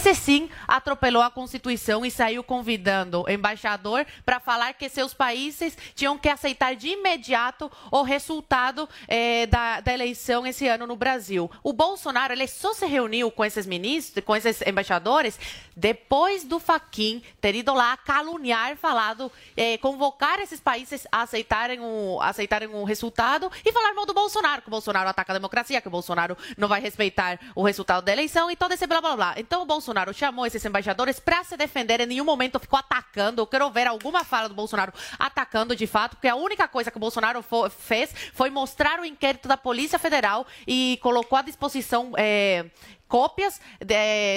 Esse sim atropelou a Constituição e saiu convidando o embaixador para falar que seus países tinham que aceitar de imediato o resultado eh, da, da, eleição esse ano no Brasil. O Bolsonaro ele só se reuniu com esses ministros, com esses embaixadores, depois do Faquin ter ido lá caluniar, falado, eh, convocar esses países a aceitarem o, aceitarem o resultado e falar mal do Bolsonaro, que o Bolsonaro ataca a democracia, que o Bolsonaro não vai respeitar o resultado da eleição e todo esse blá blá blá. Então o Bolsonaro Bolsonaro chamou esses embaixadores para se defender, em nenhum momento ficou atacando. Eu quero ver alguma fala do Bolsonaro atacando de fato, porque a única coisa que o Bolsonaro fez foi mostrar o inquérito da Polícia Federal e colocou à disposição. É, cópias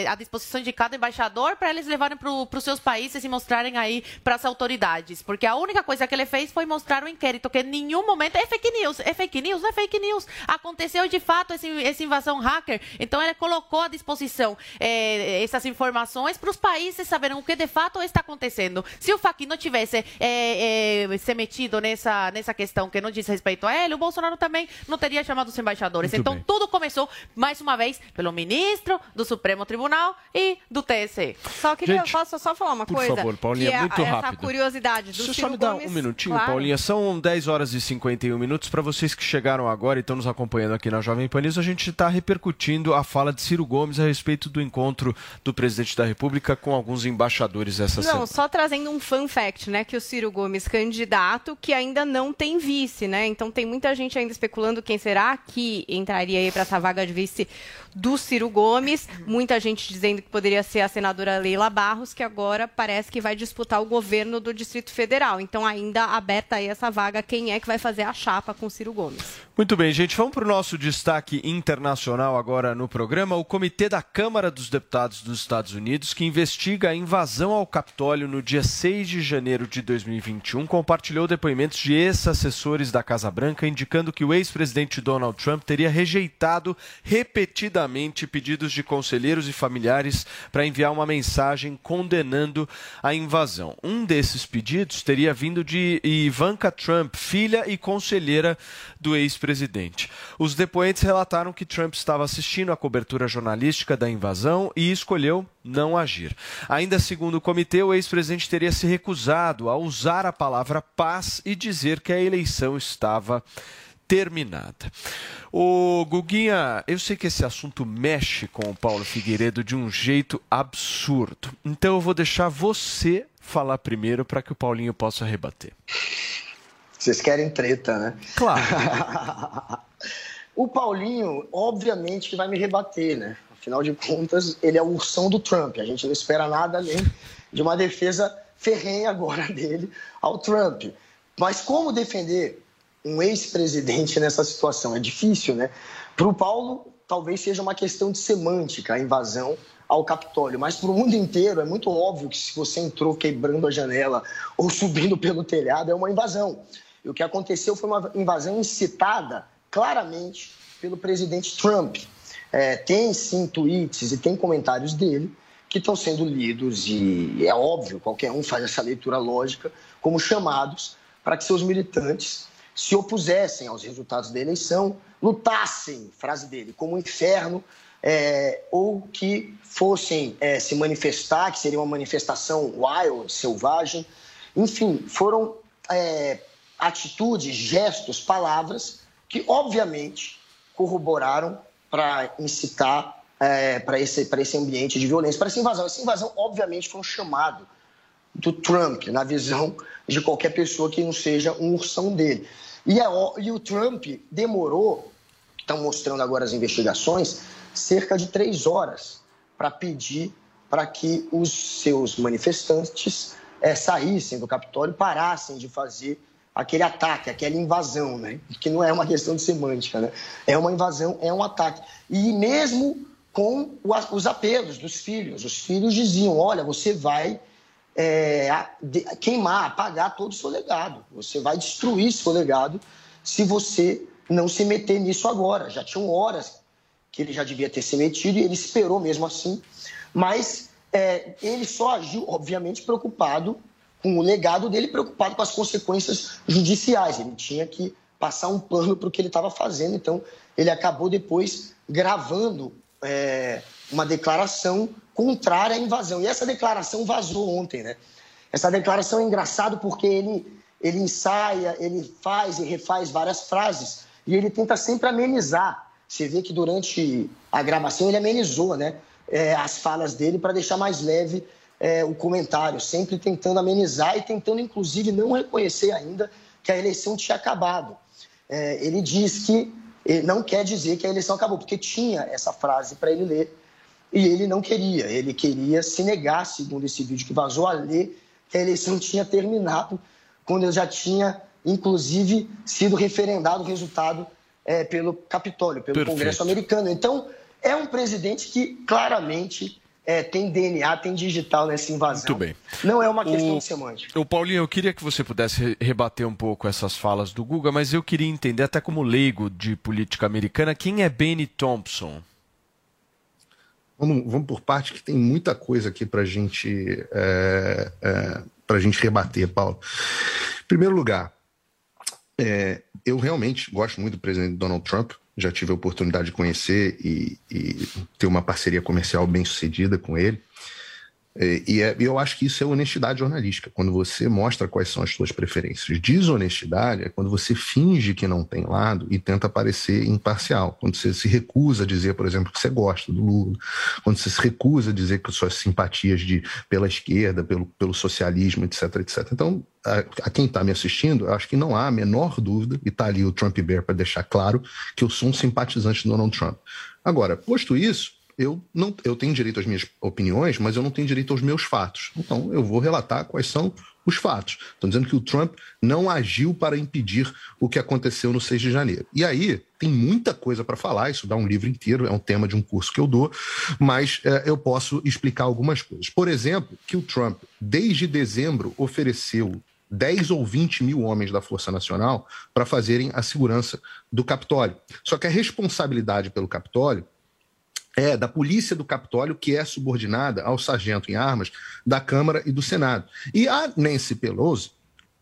à disposição de cada embaixador para eles levarem para os seus países e mostrarem aí para as autoridades. Porque a única coisa que ele fez foi mostrar o inquérito, que em nenhum momento é fake news. É fake news? Não é fake news. Aconteceu de fato esse, essa invasão hacker. Então ele colocou à disposição é, essas informações para os países saberem o que de fato está acontecendo. Se o Fachin não tivesse é, se metido nessa, nessa questão que não diz respeito a ele, o Bolsonaro também não teria chamado os embaixadores. Muito então bem. tudo começou, mais uma vez, pelo ministro ministro, do Supremo Tribunal e do TSE.
Só queria Gente, posso só falar uma
por
coisa.
Por favor, Paulinha,
que é
muito
essa
rápido.
curiosidade do
Deixa eu
Ciro
só me dar
Gomes,
um minutinho,
claro.
Paulinha. São 10 horas e 51 minutos. Para vocês que chegaram agora e estão nos acompanhando aqui na Jovem Pan News, a gente está repercutindo a fala de Ciro Gomes a respeito do encontro do presidente da República com alguns embaixadores essa
Não,
semana.
só trazendo um fun fact, né? Que o Ciro Gomes, candidato, que ainda não tem vice, né? Então tem muita gente ainda especulando quem será que entraria aí para essa vaga de vice do Ciro Gomes. Muita gente dizendo que poderia ser a senadora Leila Barros, que agora parece que vai disputar o governo do Distrito Federal. Então, ainda aberta aí essa vaga, quem é que vai fazer a chapa com Ciro Gomes?
Muito bem, gente. Vamos para o nosso destaque internacional agora no programa. O Comitê da Câmara dos Deputados dos Estados Unidos, que investiga a invasão ao Capitólio no dia 6 de janeiro de 2021, compartilhou depoimentos de ex-assessores da Casa Branca, indicando que o ex-presidente Donald Trump teria rejeitado repetidamente pedidos de conselheiros e familiares para enviar uma mensagem condenando a invasão. Um desses pedidos teria vindo de Ivanka Trump, filha e conselheira do ex-presidente. Os depoentes relataram que Trump estava assistindo à cobertura jornalística da invasão e escolheu não agir. Ainda segundo o comitê, o ex-presidente teria se recusado a usar a palavra paz e dizer que a eleição estava terminada. O Guguinha, eu sei que esse assunto mexe com o Paulo Figueiredo de um jeito absurdo. Então eu vou deixar você falar primeiro para que o Paulinho possa rebater.
Vocês querem treta, né?
Claro. [laughs]
o Paulinho, obviamente, que vai me rebater, né? Afinal de contas, ele é o ursão do Trump. A gente não espera nada além de uma defesa ferrenha agora [laughs] dele ao Trump. Mas como defender um ex-presidente nessa situação? É difícil, né? Para o Paulo, talvez seja uma questão de semântica, a invasão ao Capitólio, mas para o mundo inteiro é muito óbvio que se você entrou quebrando a janela ou [laughs] subindo pelo telhado, é uma invasão. E o que aconteceu foi uma invasão incitada claramente pelo presidente Trump. é, tem sim tweets e tem comentários dele que estão sendo lidos, e é óbvio, qualquer um faz essa leitura lógica, como chamados para que seus militantes se opusessem aos resultados da eleição, lutassem, frase dele, como um inferno, é, ou que fossem é, se manifestar, que seria uma manifestação wild, selvagem. Enfim, foram é, atitudes, gestos, palavras que, obviamente, corroboraram para incitar é, para esse, esse ambiente de violência, para essa invasão. Essa invasão, obviamente, foi um chamado do Trump, na visão de qualquer pessoa que não seja um ursão dele. E, a, e o Trump demorou, estão mostrando agora as investigações, cerca de três horas para pedir para que os seus manifestantes é, saíssem do Capitólio, parassem de fazer aquele ataque, aquela invasão, né? Que não é uma questão de semântica, né? É uma invasão, é um ataque. E mesmo com os apelos dos filhos, os filhos diziam: olha, você vai é, queimar, apagar todo o seu legado, você vai destruir seu legado se você não se meter nisso agora. Já tinham horas que ele já devia ter se metido e ele esperou mesmo assim, mas é, ele só agiu, obviamente, preocupado com o legado dele, preocupado com as consequências judiciais. Ele tinha que passar um pano para o que ele estava fazendo. Então, ele acabou depois gravando é, uma declaração contrária à invasão. E essa declaração vazou ontem, né? Essa declaração é engraçado porque ele, ele ensaia, ele faz e refaz várias frases e ele tenta sempre amenizar. Você vê que durante a gravação ele amenizou, né? É, as falas dele para deixar mais leve é, o comentário, sempre tentando amenizar e tentando, inclusive, não reconhecer ainda que a eleição tinha acabado. É, ele diz que ele não quer dizer que a eleição acabou, porque tinha essa frase para ele ler e ele não queria. Ele queria se negar, segundo esse vídeo que vazou, a ler que a eleição tinha terminado, quando ele já tinha, inclusive, sido referendado o resultado é, pelo Capitólio, pelo Perfeito. Congresso americano. Então, é um presidente que claramente é, tem DNA, tem digital nessa invasão.
Muito bem.
Não é uma questão o, de semântica.
O Paulinho, eu queria que você pudesse rebater um pouco essas falas do Guga, mas eu queria entender, até como leigo de política americana, quem é Benny Thompson?
Vamos, vamos por parte, que tem muita coisa aqui para gente, é, é, a gente rebater, Paulo. Em primeiro lugar, é, eu realmente gosto muito do presidente Donald Trump já tive a oportunidade de conhecer e, e ter uma parceria comercial bem sucedida com ele. E, é, eu acho que isso é honestidade jornalística, quando você mostra quais são as suas preferências. Desonestidade é quando você finge que não tem lado e tenta parecer imparcial. Quando você se recusa a dizer, por exemplo, que você gosta do Lula, quando você se recusa a dizer que suas simpatias de, pela esquerda, pelo, pelo socialismo, etc, etc. Então, a, a quem está me assistindo, eu acho que não há a menor dúvida, e está ali o Trump Bear para deixar claro, que eu sou um simpatizante do Donald Trump. Agora, posto isso, eu não eu tenho direito às minhas opiniões, mas eu não tenho direito aos meus fatos. Então eu vou relatar quais são os fatos. Estão dizendo que o Trump não agiu para impedir o que aconteceu no 6 de janeiro. E aí tem muita coisa para falar, isso dá um livro inteiro, é um tema de um curso que eu dou, mas é, eu posso explicar algumas coisas. Por exemplo, que o Trump, desde dezembro, ofereceu 10 ou 20 mil homens da Força Nacional para fazerem a segurança do Capitólio. Só que a responsabilidade pelo Capitólio é da polícia do Capitólio, que é subordinada ao sargento em armas da Câmara e do Senado. E a Nancy Pelosi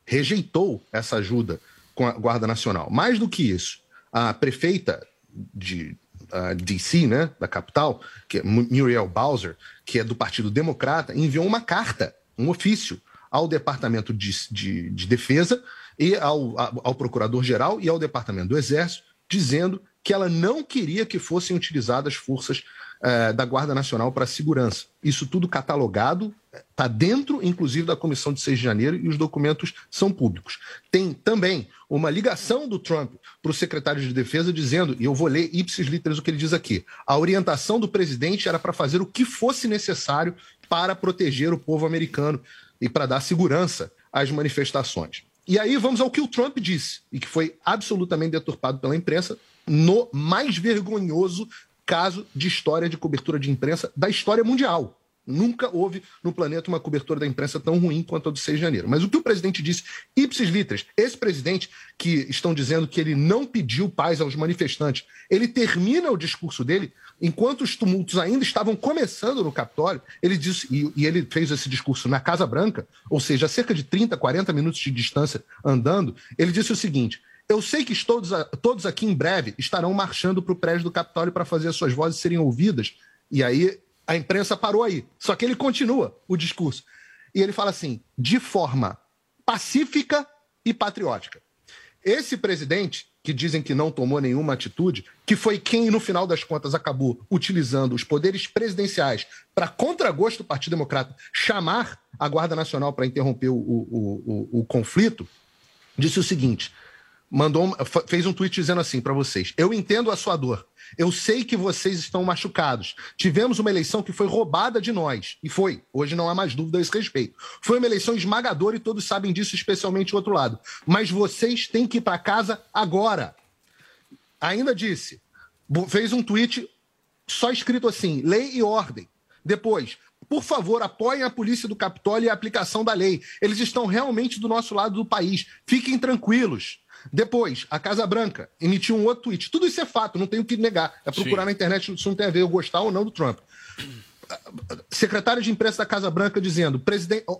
rejeitou essa ajuda com a Guarda Nacional. Mais do que isso, a prefeita de uh, DC, né, da capital, que é Muriel Bowser, que é do Partido Democrata, enviou uma carta, um ofício, ao Departamento de, de, de Defesa e ao, ao Procurador-Geral e ao Departamento do Exército, dizendo que ela não queria que fossem utilizadas forças eh, da Guarda Nacional para segurança. Isso tudo catalogado, está dentro, inclusive, da comissão de 6 de janeiro e os documentos são públicos. Tem também uma ligação do Trump para o secretário de Defesa dizendo, e eu vou ler ipsis literis o que ele diz aqui, a orientação do presidente era para fazer o que fosse necessário para proteger o povo americano e para dar segurança às manifestações. E aí vamos ao que o Trump disse, e que foi absolutamente deturpado pela imprensa, no mais vergonhoso caso de história de cobertura de imprensa da história mundial. Nunca houve no planeta uma cobertura da imprensa tão ruim quanto a do 6 de janeiro. Mas o que o presidente disse, ipsis literis, esse presidente que estão dizendo que ele não pediu paz aos manifestantes, ele termina o discurso dele, enquanto os tumultos ainda estavam começando no Capitólio, ele disse, e, e ele fez esse discurso na Casa Branca, ou seja, a cerca de 30, 40 minutos de distância andando, ele disse o seguinte: eu sei que todos, todos aqui em breve estarão marchando para o prédio do Capitólio para fazer as suas vozes serem ouvidas. E aí a imprensa parou aí. Só que ele continua o discurso. E ele fala assim: de forma pacífica e patriótica. Esse presidente, que dizem que não tomou nenhuma atitude, que foi quem, no final das contas, acabou utilizando os poderes presidenciais para, contragosto do Partido Democrata, chamar a Guarda Nacional para interromper o, o, o, o conflito, disse o seguinte: mandou, fez um tweet dizendo assim para vocês: Eu entendo a sua dor. Eu sei que vocês estão machucados. Tivemos uma eleição que foi roubada de nós. E foi. Hoje não há mais dúvida a esse respeito. Foi uma eleição esmagadora e todos sabem disso, especialmente o outro lado. Mas vocês têm que ir para casa agora. Ainda disse. Fez um tweet só escrito assim: lei e ordem. Depois, por favor, apoiem a polícia do Capitólio e a aplicação da lei. Eles estão realmente do nosso lado do país. Fiquem tranquilos. Depois, a Casa Branca emitiu um outro tweet. Tudo isso é fato, não tenho o que negar. É procurar Sim. na internet, isso não tem a ver eu gostar ou não do Trump. Secretário de imprensa da Casa Branca dizendo: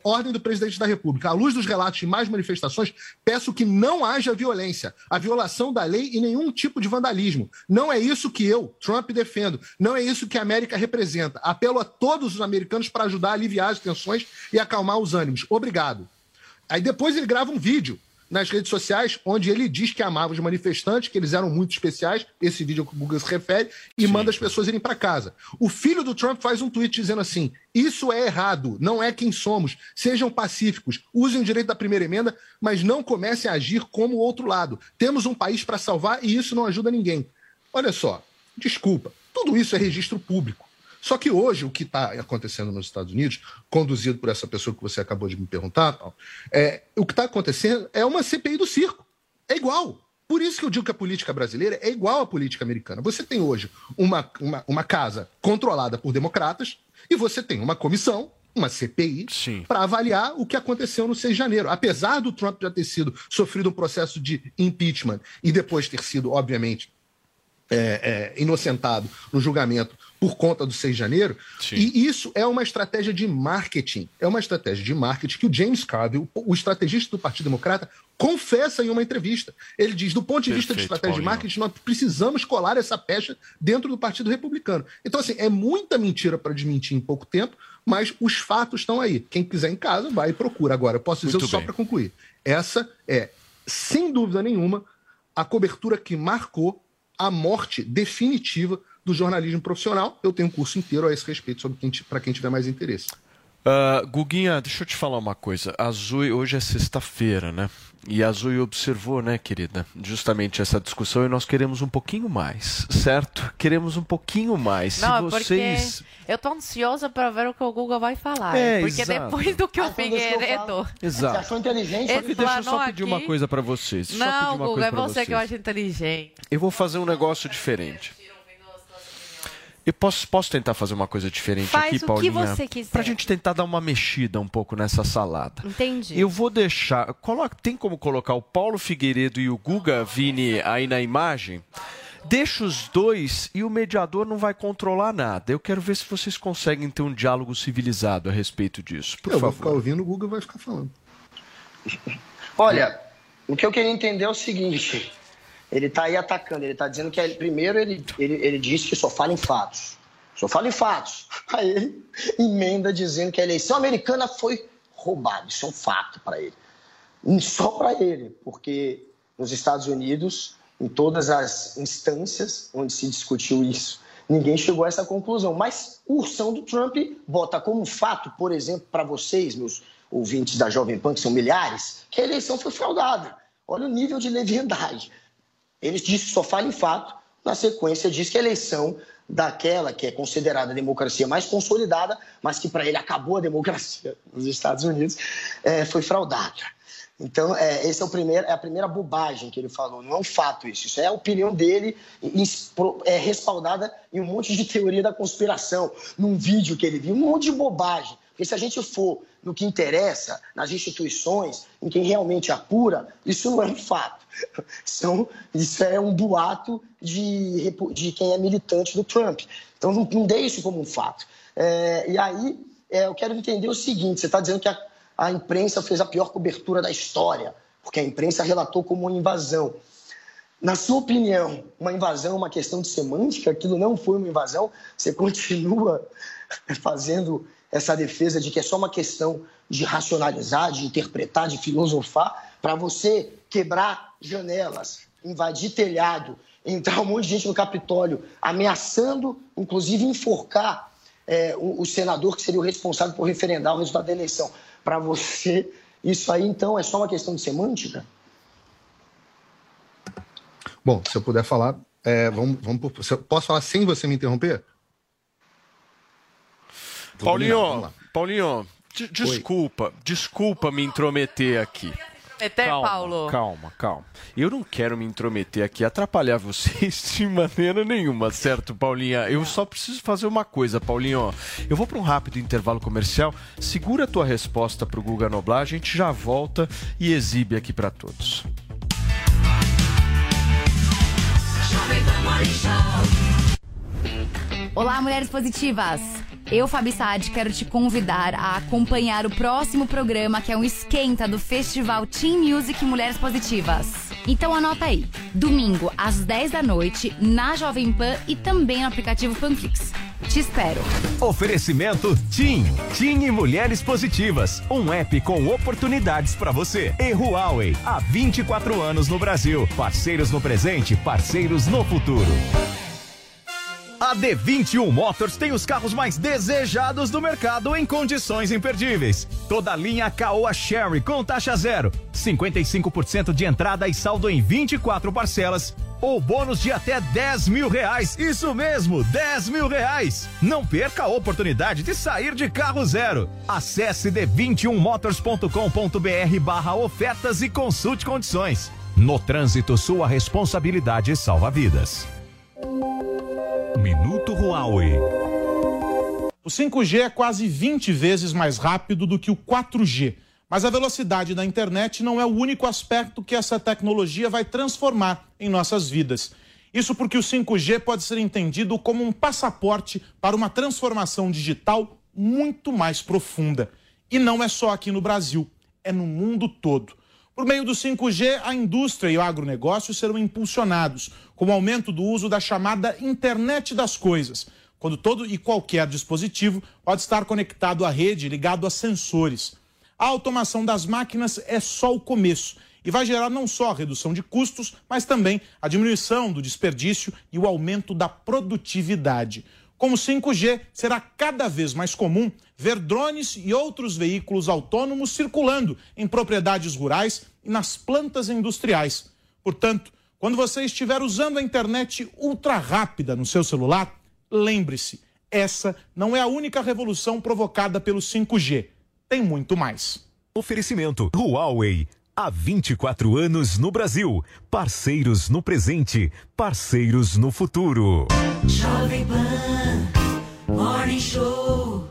ordem do presidente da República. À luz dos relatos de mais manifestações, peço que não haja violência, a violação da lei e nenhum tipo de vandalismo. Não é isso que eu, Trump, defendo. Não é isso que a América representa. Apelo a todos os americanos para ajudar a aliviar as tensões e acalmar os ânimos. Obrigado. Aí depois ele grava um vídeo nas redes sociais, onde ele diz que amava os manifestantes, que eles eram muito especiais, esse vídeo que o Google se refere, e Sim. manda as pessoas irem para casa. O filho do Trump faz um tweet dizendo assim: isso é errado, não é quem somos, sejam pacíficos, usem o direito da primeira emenda, mas não comecem a agir como o outro lado. Temos um país para salvar e isso não ajuda ninguém. Olha só, desculpa, tudo isso é registro público. Só que hoje, o que está acontecendo nos Estados Unidos, conduzido por essa pessoa que você acabou de me perguntar, é, o que está acontecendo é uma CPI do circo. É igual. Por isso que eu digo que a política brasileira é igual à política americana. Você tem hoje uma, uma, uma casa controlada por democratas e você tem uma comissão uma CPI para avaliar o que aconteceu no 6 de janeiro. Apesar do Trump já ter sido sofrido um processo de impeachment e depois ter sido, obviamente, é, é, inocentado no julgamento por conta do 6 de janeiro. Sim. E isso é uma estratégia de marketing. É uma estratégia de marketing que o James Carville, o estrategista do Partido Democrata, confessa em uma entrevista. Ele diz: do ponto de Perfeito, vista de estratégia Paulinho. de marketing, nós precisamos colar essa pecha dentro do Partido Republicano. Então, assim, é muita mentira para desmentir em pouco tempo, mas os fatos estão aí. Quem quiser em casa, vai e procura. Agora, eu posso dizer Muito só para concluir. Essa é, sem dúvida nenhuma, a cobertura que marcou a morte definitiva do jornalismo profissional. Eu tenho um curso inteiro a esse respeito sobre quem, para quem tiver mais interesse.
Uh, Guguinha, deixa eu te falar uma coisa. A Zui, hoje é sexta-feira, né? E a Zui observou, né, querida, justamente essa discussão e nós queremos um pouquinho mais, certo? Queremos um pouquinho mais.
Não, Se vocês. eu tô ansiosa para ver o que o Google vai falar. É, porque exato. depois do que o Figueiredo.
Exato. Inteligente? Só que deixa eu só pedir aqui... uma coisa para vocês.
Não, Google, é você vocês. que eu acho inteligente.
Eu vou fazer um negócio diferente. Eu posso, posso tentar fazer uma coisa diferente
Faz
aqui, Paulinha?
Faz o que você quiser.
Pra gente tentar dar uma mexida um pouco nessa salada.
Entendi.
Eu vou deixar... Coloca, tem como colocar o Paulo Figueiredo e o Guga Vini aí na imagem? Deixa os dois e o mediador não vai controlar nada. Eu quero ver se vocês conseguem ter um diálogo civilizado a respeito disso. Por
eu
favor.
vou ficar ouvindo, o Guga vai ficar falando.
Olha, o que eu queria entender é o seguinte... Ele está aí atacando, ele está dizendo que, primeiro, ele, ele, ele disse que só fala em fatos. Só fala em fatos. [laughs] Aí ele emenda dizendo que a eleição americana foi roubada. Isso é um fato para ele. Só para ele, porque nos Estados Unidos, em todas as instâncias onde se discutiu isso, ninguém chegou a essa conclusão. Mas o ursão do Trump bota como fato, por exemplo, para vocês, meus ouvintes da Jovem Pan, que são milhares, que a eleição foi fraudada. Olha o nível de leviandade. Ele disse só fala em fato, na sequência diz que a eleição daquela que é considerada a democracia mais consolidada, mas que para ele acabou a democracia nos Estados Unidos, é, foi fraudada. Então, é, esse é, o primeiro, é a primeira bobagem que ele falou. Não é um fato isso. Isso é a opinião dele, é respaldada em um monte de teoria da conspiração, num vídeo que ele viu, um monte de bobagem. Porque se a gente for no que interessa, nas instituições, em quem realmente apura, isso não é um fato. [laughs] São, isso é um boato de, de quem é militante do Trump. Então, não, não dê isso como um fato. É, e aí, é, eu quero entender o seguinte: você está dizendo que a, a imprensa fez a pior cobertura da história, porque a imprensa relatou como uma invasão. Na sua opinião, uma invasão é uma questão de semântica? Aquilo não foi uma invasão? Você continua [laughs] fazendo essa defesa de que é só uma questão de racionalizar, de interpretar, de filosofar, para você quebrar janelas, invadir telhado, entrar um monte de gente no Capitólio, ameaçando, inclusive, enforcar é, o, o senador que seria o responsável por referendar o resultado da eleição. Para você, isso aí, então, é só uma questão de semântica?
Bom, se eu puder falar, é, vamos, vamos posso falar sem você me interromper?
Paulinho. Paulinho, de- desculpa, desculpa me intrometer aqui.
Eter,
calma,
Paulo.
Calma, calma. Eu não quero me intrometer aqui, atrapalhar vocês [laughs] de maneira nenhuma, certo, Paulinha? Eu só preciso fazer uma coisa, Paulinho. Eu vou para um rápido intervalo comercial. Segura a tua resposta pro Guga Noblar, a gente já volta e exibe aqui para todos.
Olá, mulheres positivas! Eu, Fabi Saad, quero te convidar a acompanhar o próximo programa que é um esquenta do Festival Teen Music Mulheres Positivas. Então anota aí, domingo às 10 da noite, na Jovem Pan e também no aplicativo Panflix. Te espero!
Oferecimento TIM. TIM e Mulheres Positivas. Um app com oportunidades para você. E Huawei. Há 24 anos no Brasil. Parceiros no presente, parceiros no futuro. A D21 Motors tem os carros mais desejados do mercado em condições imperdíveis. Toda a linha Caoa Sherry com taxa zero, 55% de entrada e saldo em 24 parcelas. Ou bônus de até 10 mil reais. Isso mesmo, 10 mil reais. Não perca a oportunidade de sair de carro zero. Acesse d21motors.com.br barra ofertas e consulte condições. No trânsito, sua responsabilidade salva vidas. Minuto Huawei.
O 5G é quase 20 vezes mais rápido do que o 4G. Mas a velocidade da internet não é o único aspecto que essa tecnologia vai transformar em nossas vidas. Isso porque o 5G pode ser entendido como um passaporte para uma transformação digital muito mais profunda. E não é só aqui no Brasil, é no mundo todo. Por meio do 5G, a indústria e o agronegócio serão impulsionados, com o aumento do uso da chamada internet das coisas, quando todo e qualquer dispositivo pode estar conectado à rede, ligado a sensores. A automação das máquinas é só o começo e vai gerar não só a redução de custos, mas também a diminuição do desperdício e o aumento da produtividade. Com o 5G, será cada vez mais comum ver drones e outros veículos autônomos circulando em propriedades rurais e nas plantas industriais. Portanto, quando você estiver usando a internet ultra rápida no seu celular, lembre-se, essa não é a única revolução provocada pelo 5G. Tem muito mais.
Oferecimento Huawei. Há 24 anos no Brasil. Parceiros no presente, parceiros no futuro.
Jovem Pan Morning Show.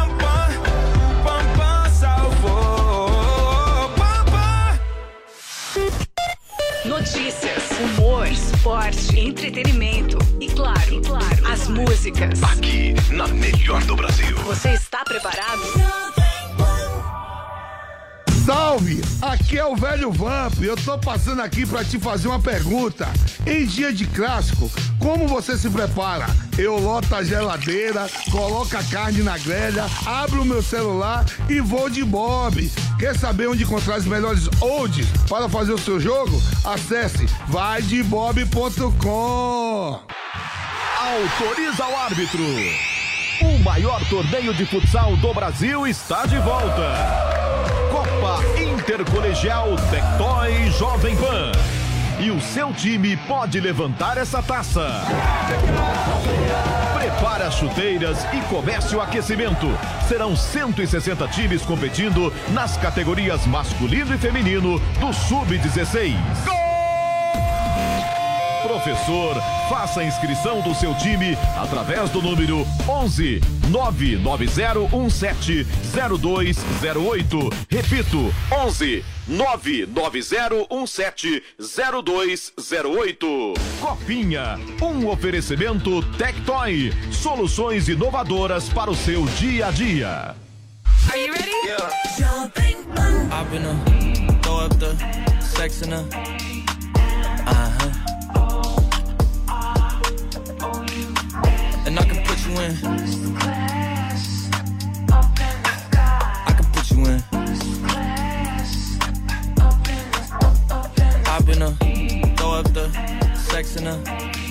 Esporte, entretenimento e claro, e claro, as músicas.
Aqui, na melhor do Brasil.
Você está preparado?
Salve! Aqui é o velho Vamp. Eu tô passando aqui pra te fazer uma pergunta. Em dia de clássico, como você se prepara? Eu loto a geladeira, coloco a carne na grelha, abro o meu celular e vou de Bob. Quer saber onde encontrar os melhores odds para fazer o seu jogo? Acesse vaidebob.com.
Autoriza o árbitro. O maior torneio de futsal do Brasil está de volta. Intercolegial Tectoy Jovem Pan. E o seu time pode levantar essa taça. Prepara as chuteiras e comece o aquecimento. Serão 160 times competindo nas categorias masculino e feminino do Sub-16. Professor, faça a inscrição do seu time através do número 11 99017 0208. Repito, 11 99017 0208. Copinha, um oferecimento Tectoy, soluções inovadoras para o seu dia a dia.
Are you ready?
I've been a throw up the sex in a I can put you in. I can put you in. I've been a throw up the sex in a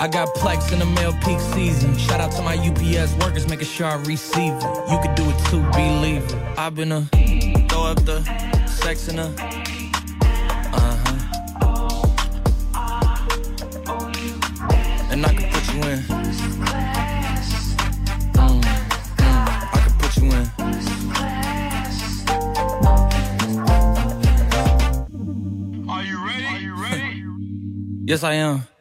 I got plex in the mail peak season. Shout out to my UPS workers, making sure I receive it. You could do it too, believe it. I've been a throw up the sex in a uh huh. And I can put you in. I can put you in.
Are you ready? Are you ready?
Yes, I am.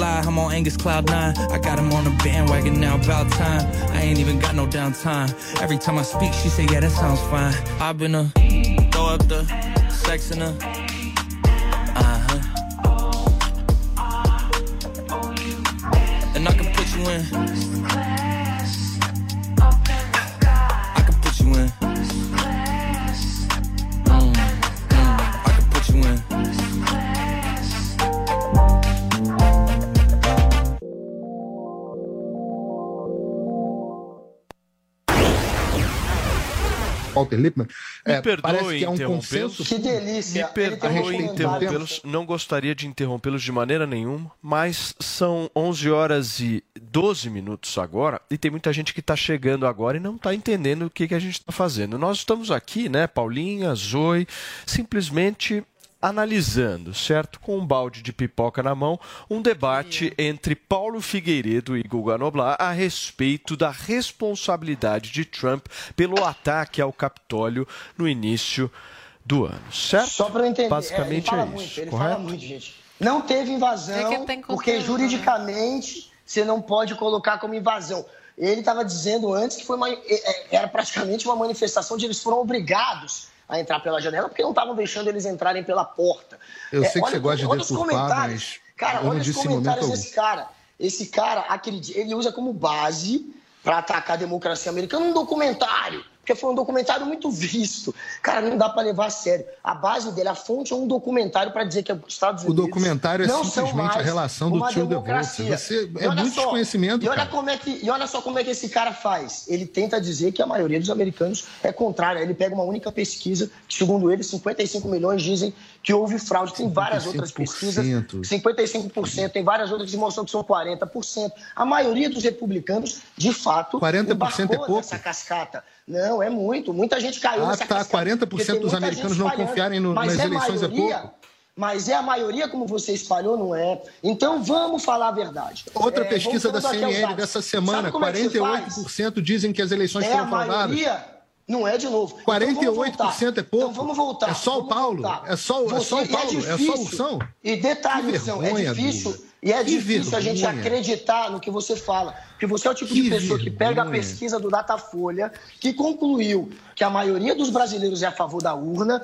Can't I'm on Angus Cloud 9. I got him on the bandwagon now, about time. I ain't even got no downtime. Every time I speak, she say, yeah, that sounds fine. I've been a throw up the sex in a uh huh. And I can put you in.
Walter Lippmann.
Me
É,
perdoe
que é um
interrompê-los.
Que delícia.
Me perdoe interrompê-los. Não gostaria de interrompê-los de maneira nenhuma, mas são 11 horas e 12 minutos agora e tem muita gente que está chegando agora e não está entendendo o que, que a gente está fazendo. Nós estamos aqui, né, Paulinha, Zoe, simplesmente analisando, certo? Com um balde de pipoca na mão, um debate entre Paulo Figueiredo e Guga Noblar a respeito da responsabilidade de Trump pelo ataque ao Capitólio no início do ano, certo?
Só para eu entender,
Basicamente
é, ele fala
é
muito,
isso,
ele
correto?
fala muito, gente. Não teve invasão,
É
porque juridicamente você não pode colocar como invasão. Ele estava dizendo antes que foi uma, é, é, era praticamente uma manifestação de eles foram obrigados a entrar pela janela porque não estavam deixando eles entrarem pela porta.
Eu
É,
sei que
olha-
você gosta de
olha os
deturpar,
comentários.
mas
Cara, olha os comentários desse cara. Esse cara, acredita, ele usa como base para atacar a democracia americana um documentário. Porque foi um documentário muito [laughs] visto. Cara, não dá para levar a sério. A base dele, a fonte é um documentário para dizer que os Estados
O
Unidos.
documentário é
não
simplesmente a relação do tio
democracia.
Você é muito
só,
desconhecimento,
E olha,
cara.
como é que, e olha só como é que esse cara faz. Ele tenta dizer que a maioria dos americanos é contrária. Ele pega uma única pesquisa, que, segundo ele, 55 milhões dizem que houve fraude. Tem várias outras pesquisas. 55%, tem várias outras que mostram que são 40%. A maioria dos republicanos, de fato,
40% é pouco?
nessa cascata. Não, é muito. Muita gente caiu
Ah,
nessa
tá.
cascata.
40%
porque tem
dos americanos não confiarem no- nas
é
eleições é
maioria,
pouco?
Mas é a maioria, como você espalhou, não é. Então vamos falar a verdade.
Outra
É,
pesquisa da CNN dessa semana,
como é?
48% dizem que as eleições
É
foram
a
fraudadas.
maioria, não é de novo. Então,
48% é pouco.
Então vamos voltar.
É só o Paulo.
voltar.
É só, o- é só o
Você- e
Paulo. É, só o
difícil.
Ursão.
E detalhe,
Que
Ursão, é difícil. E é
Que
difícil a gente
vergonha.
acreditar no que você fala. Porque você é o tipo de
Que
pessoa que pega a
vergonha.
pesquisa do Datafolha, que concluiu que a maioria dos brasileiros é a favor da urna,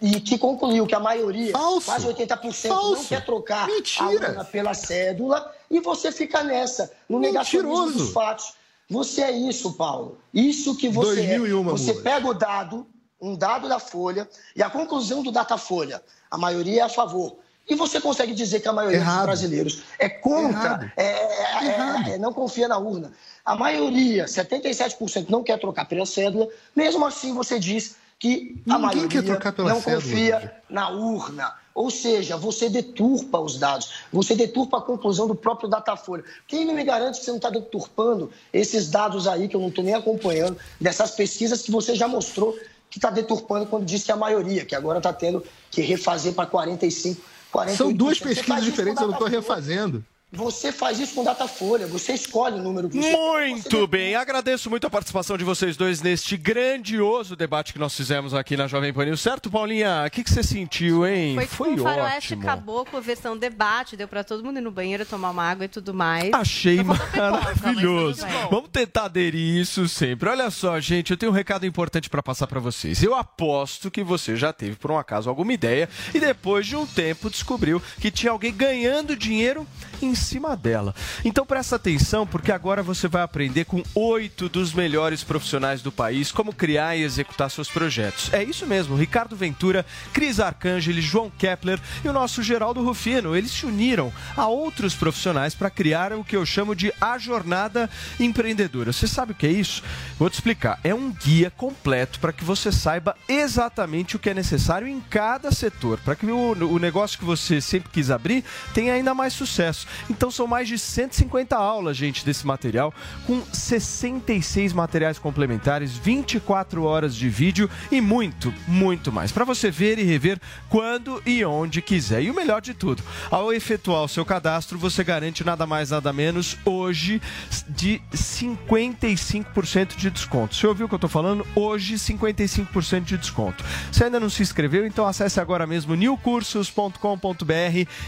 e que concluiu que a maioria,
Falso.
quase 80%, não
Falso.
quer trocar a
Mentira.
urna pela cédula, e você fica nessa, no negacionismo dos fatos. Você é isso, Paulo. Isso que você
2001
é. Você pega o dado, um dado da Folha, e a conclusão do Datafolha, a maioria é a favor. E você consegue dizer que a maioria
Errado.
dos brasileiros é contra, é, é-
Errado.
é- não confia na urna. A maioria, 77%, não quer trocar pela cédula. Mesmo assim, você diz que a
Ninguém
maioria não
cédula,
confia na urna. Ou seja, você deturpa os dados, você deturpa a conclusão do próprio Datafolha. Quem não me garante que você não está deturpando esses dados aí, que eu não estou nem acompanhando, dessas pesquisas que você já mostrou que está deturpando quando disse que é a maioria, que agora está tendo que refazer para 45, 48%.
São duas pesquisas diferentes, eu não estou refazendo.
Você faz isso com Datafolha, você escolhe o número que você
Muito bem, agradeço muito a participação de vocês dois neste grandioso debate que nós fizemos aqui na Jovem Pan News. Certo, Paulinha? O que, que você sentiu, hein?
Foi, tipo um faroeste
ótimo.
caboclo, versão debate, deu pra todo mundo ir no banheiro tomar uma água e tudo mais.
Achei
pipoca,
maravilhoso.
bem.
Vamos tentar aderir isso sempre. Olha só, gente, eu tenho um recado importante para passar para vocês. Eu aposto que você já teve, por um acaso, alguma ideia e depois de um tempo descobriu que tinha alguém ganhando dinheiro em cima dela. Então presta atenção, porque agora você vai aprender com oito dos melhores profissionais do país como criar e executar seus projetos. É isso mesmo, Ricardo Ventura, Cris Arcangeli, João Kepler e o nosso Geraldo Rufino. Eles se uniram a outros profissionais para criar o que eu chamo de a jornada empreendedora. Você sabe o que é isso? Vou te explicar. É um guia completo para que você saiba exatamente o que é necessário em cada setor, para que o, o negócio que você sempre quis abrir tenha ainda mais sucesso. Então são mais de 150 aulas, gente, desse material, com 66 materiais complementares, 24 horas de vídeo e muito, muito mais. Para você ver e rever quando e onde quiser. E o melhor de tudo, ao efetuar o seu cadastro, você garante nada mais, nada menos, hoje, de 55% de desconto. Você ouviu o que eu estou falando? Hoje, 55% de desconto. Se ainda não se inscreveu, então acesse agora mesmo newcursos.com.br,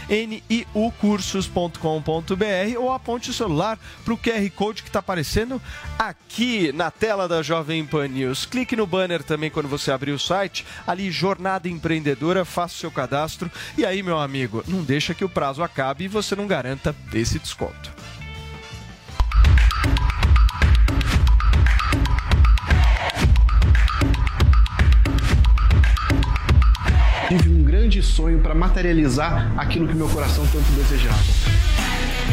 niucursos.com.br ou aponte o celular para o QR Code que está aparecendo aqui na tela da Jovem Pan News. Clique no banner também quando você abrir o site, ali Jornada Empreendedora, faça o seu cadastro e aí, meu amigo, não deixa que o prazo acabe e você não garanta esse desconto.
Tive um grande sonho para materializar aquilo que meu coração tanto desejava.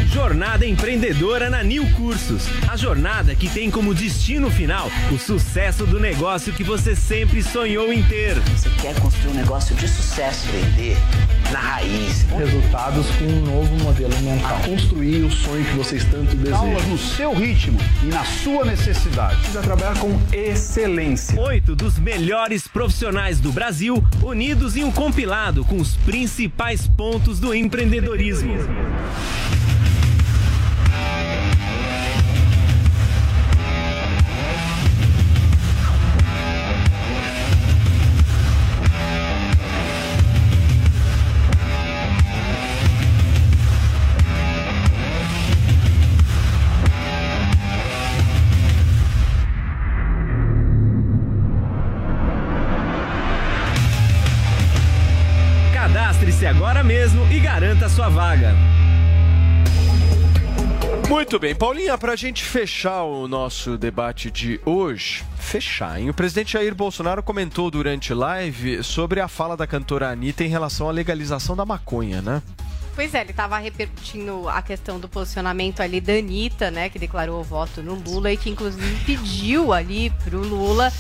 Jornada Empreendedora na Nil Cursos. A jornada que tem como destino final o sucesso do negócio que você sempre sonhou em ter.
Você quer construir um negócio de sucesso, vender na raiz.
Resultados com um novo modelo mental.
A construir o sonho que vocês tanto desejam.
Aulas no seu ritmo e na sua necessidade.
Precisa trabalhar com excelência.
Oito dos melhores profissionais do Brasil unidos em um compilado com os principais pontos do empreendedorismo. Cadastre-se
Muito bem, Paulinha, para a gente fechar o nosso debate de hoje, fechar, hein? O presidente Jair Bolsonaro comentou durante live sobre a fala da cantora Anitta em relação à legalização da maconha, né?
Pois é, ele estava repercutindo a questão do posicionamento ali da Anitta, né, que declarou o voto no Lula e que inclusive pediu ali pro Lula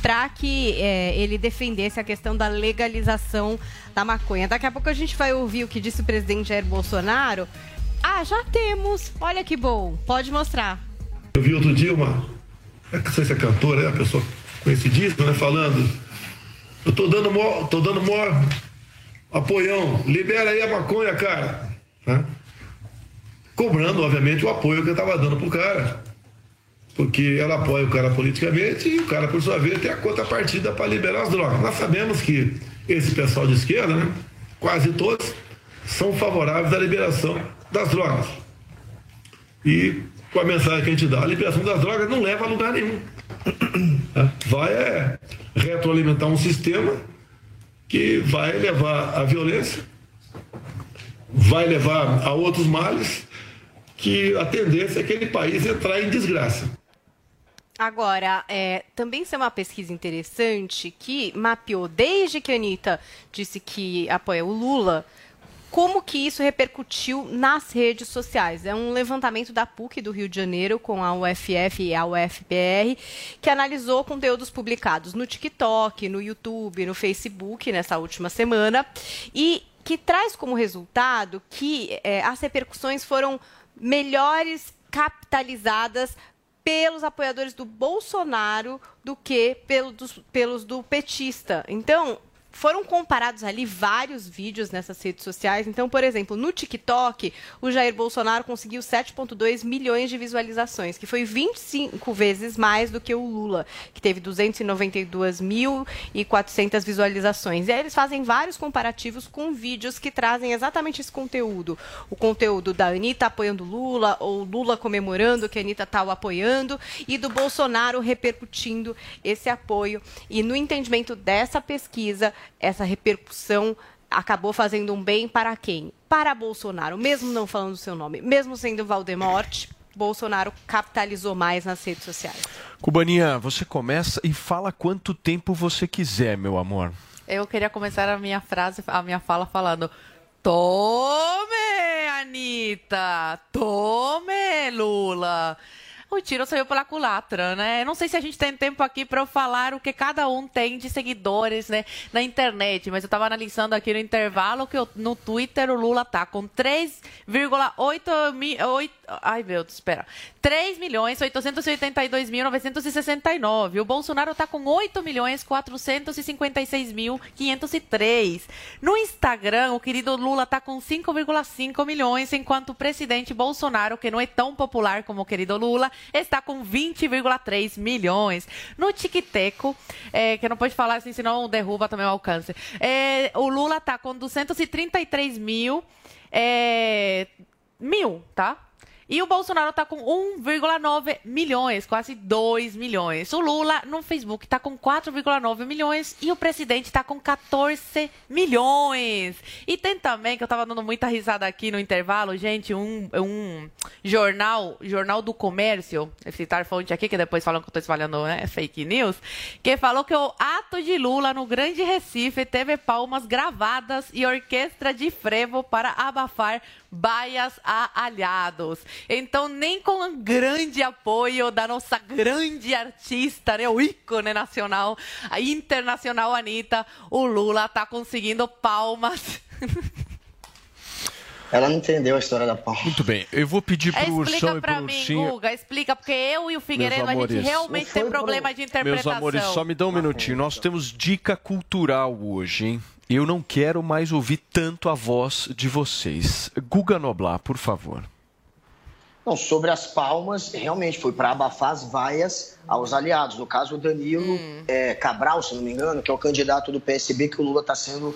para que é, ele defendesse a questão da legalização da maconha. Daqui a pouco a gente vai ouvir o que disse o presidente Jair Bolsonaro. Ah, já temos. Olha que bom. Pode mostrar.
Eu vi outro dia uma. Não sei se é cantora, é a pessoa conhecidíssima, né? Falando. Eu tô dando mó, tô dando mó apoião. Libera aí a maconha, cara. Né? Cobrando, obviamente, o apoio que eu tava dando pro cara. Porque ela apoia o cara politicamente e o cara, por sua vez, tem a contrapartida para liberar as drogas. Nós sabemos que esse pessoal de esquerda, né? Quase todos, são favoráveis à liberação das drogas. E com a mensagem que a gente dá, a liberação das drogas não leva a lugar nenhum. [clears throat] Vai é, retroalimentar um sistema que vai levar à violência, vai levar a outros males, que a tendência é aquele país entrar em desgraça.
Agora, é, também isso é uma pesquisa interessante que mapeou desde que a Anitta disse que apoia o Lula, como que isso repercutiu nas redes sociais. É um levantamento da PUC do Rio de Janeiro com a UFF e a UFPR, que analisou conteúdos publicados no TikTok, no YouTube, no Facebook nessa última semana e que traz como resultado que é, as repercussões foram melhores capitalizadas pelos apoiadores do Bolsonaro do que pelo dos, pelos do petista. Então, foram comparados ali vários vídeos nessas redes sociais. Então, por exemplo, no TikTok, o Jair Bolsonaro conseguiu 7,2 milhões de visualizações, que foi 25 vezes mais do que o Lula, que teve 292.400 visualizações. E aí eles fazem vários comparativos com vídeos que trazem exatamente esse conteúdo. O conteúdo da Anitta apoiando Lula, ou Lula comemorando que a Anitta está o apoiando, e do Bolsonaro repercutindo esse apoio. E no entendimento dessa pesquisa, essa repercussão acabou fazendo um bem para quem? Para Bolsonaro, mesmo não falando o seu nome, mesmo sendo Valdemorte, Bolsonaro capitalizou mais nas redes sociais.
Cubaninha, você começa e fala quanto tempo você quiser, meu amor.
Eu queria começar a minha frase, a minha fala falando: Tome, Anitta! Tome, Lula! O tiro saiu pela culatra, né? Não sei se a gente tem tempo aqui para falar o que cada um tem de seguidores, né, na internet, mas eu tava analisando aqui no intervalo que eu, no Twitter o Lula tá com 3,8 mil. Ai, meu Deus, espera. 3 milhões 882 mil 969. O Bolsonaro tá com 8 milhões 456 mil 503. No Instagram, o querido Lula tá com 5,5 milhões, enquanto o presidente Bolsonaro, que não é tão popular como o querido Lula, está com 20,3 milhões. No Tiquiteco, é, que eu não pode falar assim, senão derruba também o alcance. É, o Lula está com 233 mil, é, mil, tá? E o Bolsonaro está com 1,9 milhões, quase 2 milhões. O Lula no Facebook está com 4,9 milhões e o presidente está com 14 milhões. E tem também, que eu estava dando muita risada aqui no intervalo, gente, um, um jornal, Jornal do Comércio, vou citar fonte aqui, que depois falam que eu estou espalhando né, fake news, que falou que o ato de Lula no Grande Recife teve palmas gravadas e orquestra de frevo para abafar baias a aliados. Então, nem com grande apoio da nossa grande artista, né, o ícone nacional, internacional Anitta, o Lula está conseguindo palmas. [laughs]
Ela não entendeu a história da palma.
Muito bem, eu vou pedir pro Ursão
Explica
e
pra
pro
mim,
Ursinho.
Guga, explica, porque eu e o Figueiredo, a gente realmente tem problema de
Meus
interpretação.
amores, só me dá um minutinho. Nós temos dica cultural hoje, hein? Eu não quero mais ouvir tanto a voz de vocês. Guga Noblar, por favor.
Não, sobre as palmas, realmente foi para abafar as vaias aos aliados. No caso, o Danilo é, Cabral, se não me engano, que é o candidato do PSB que o Lula está sendo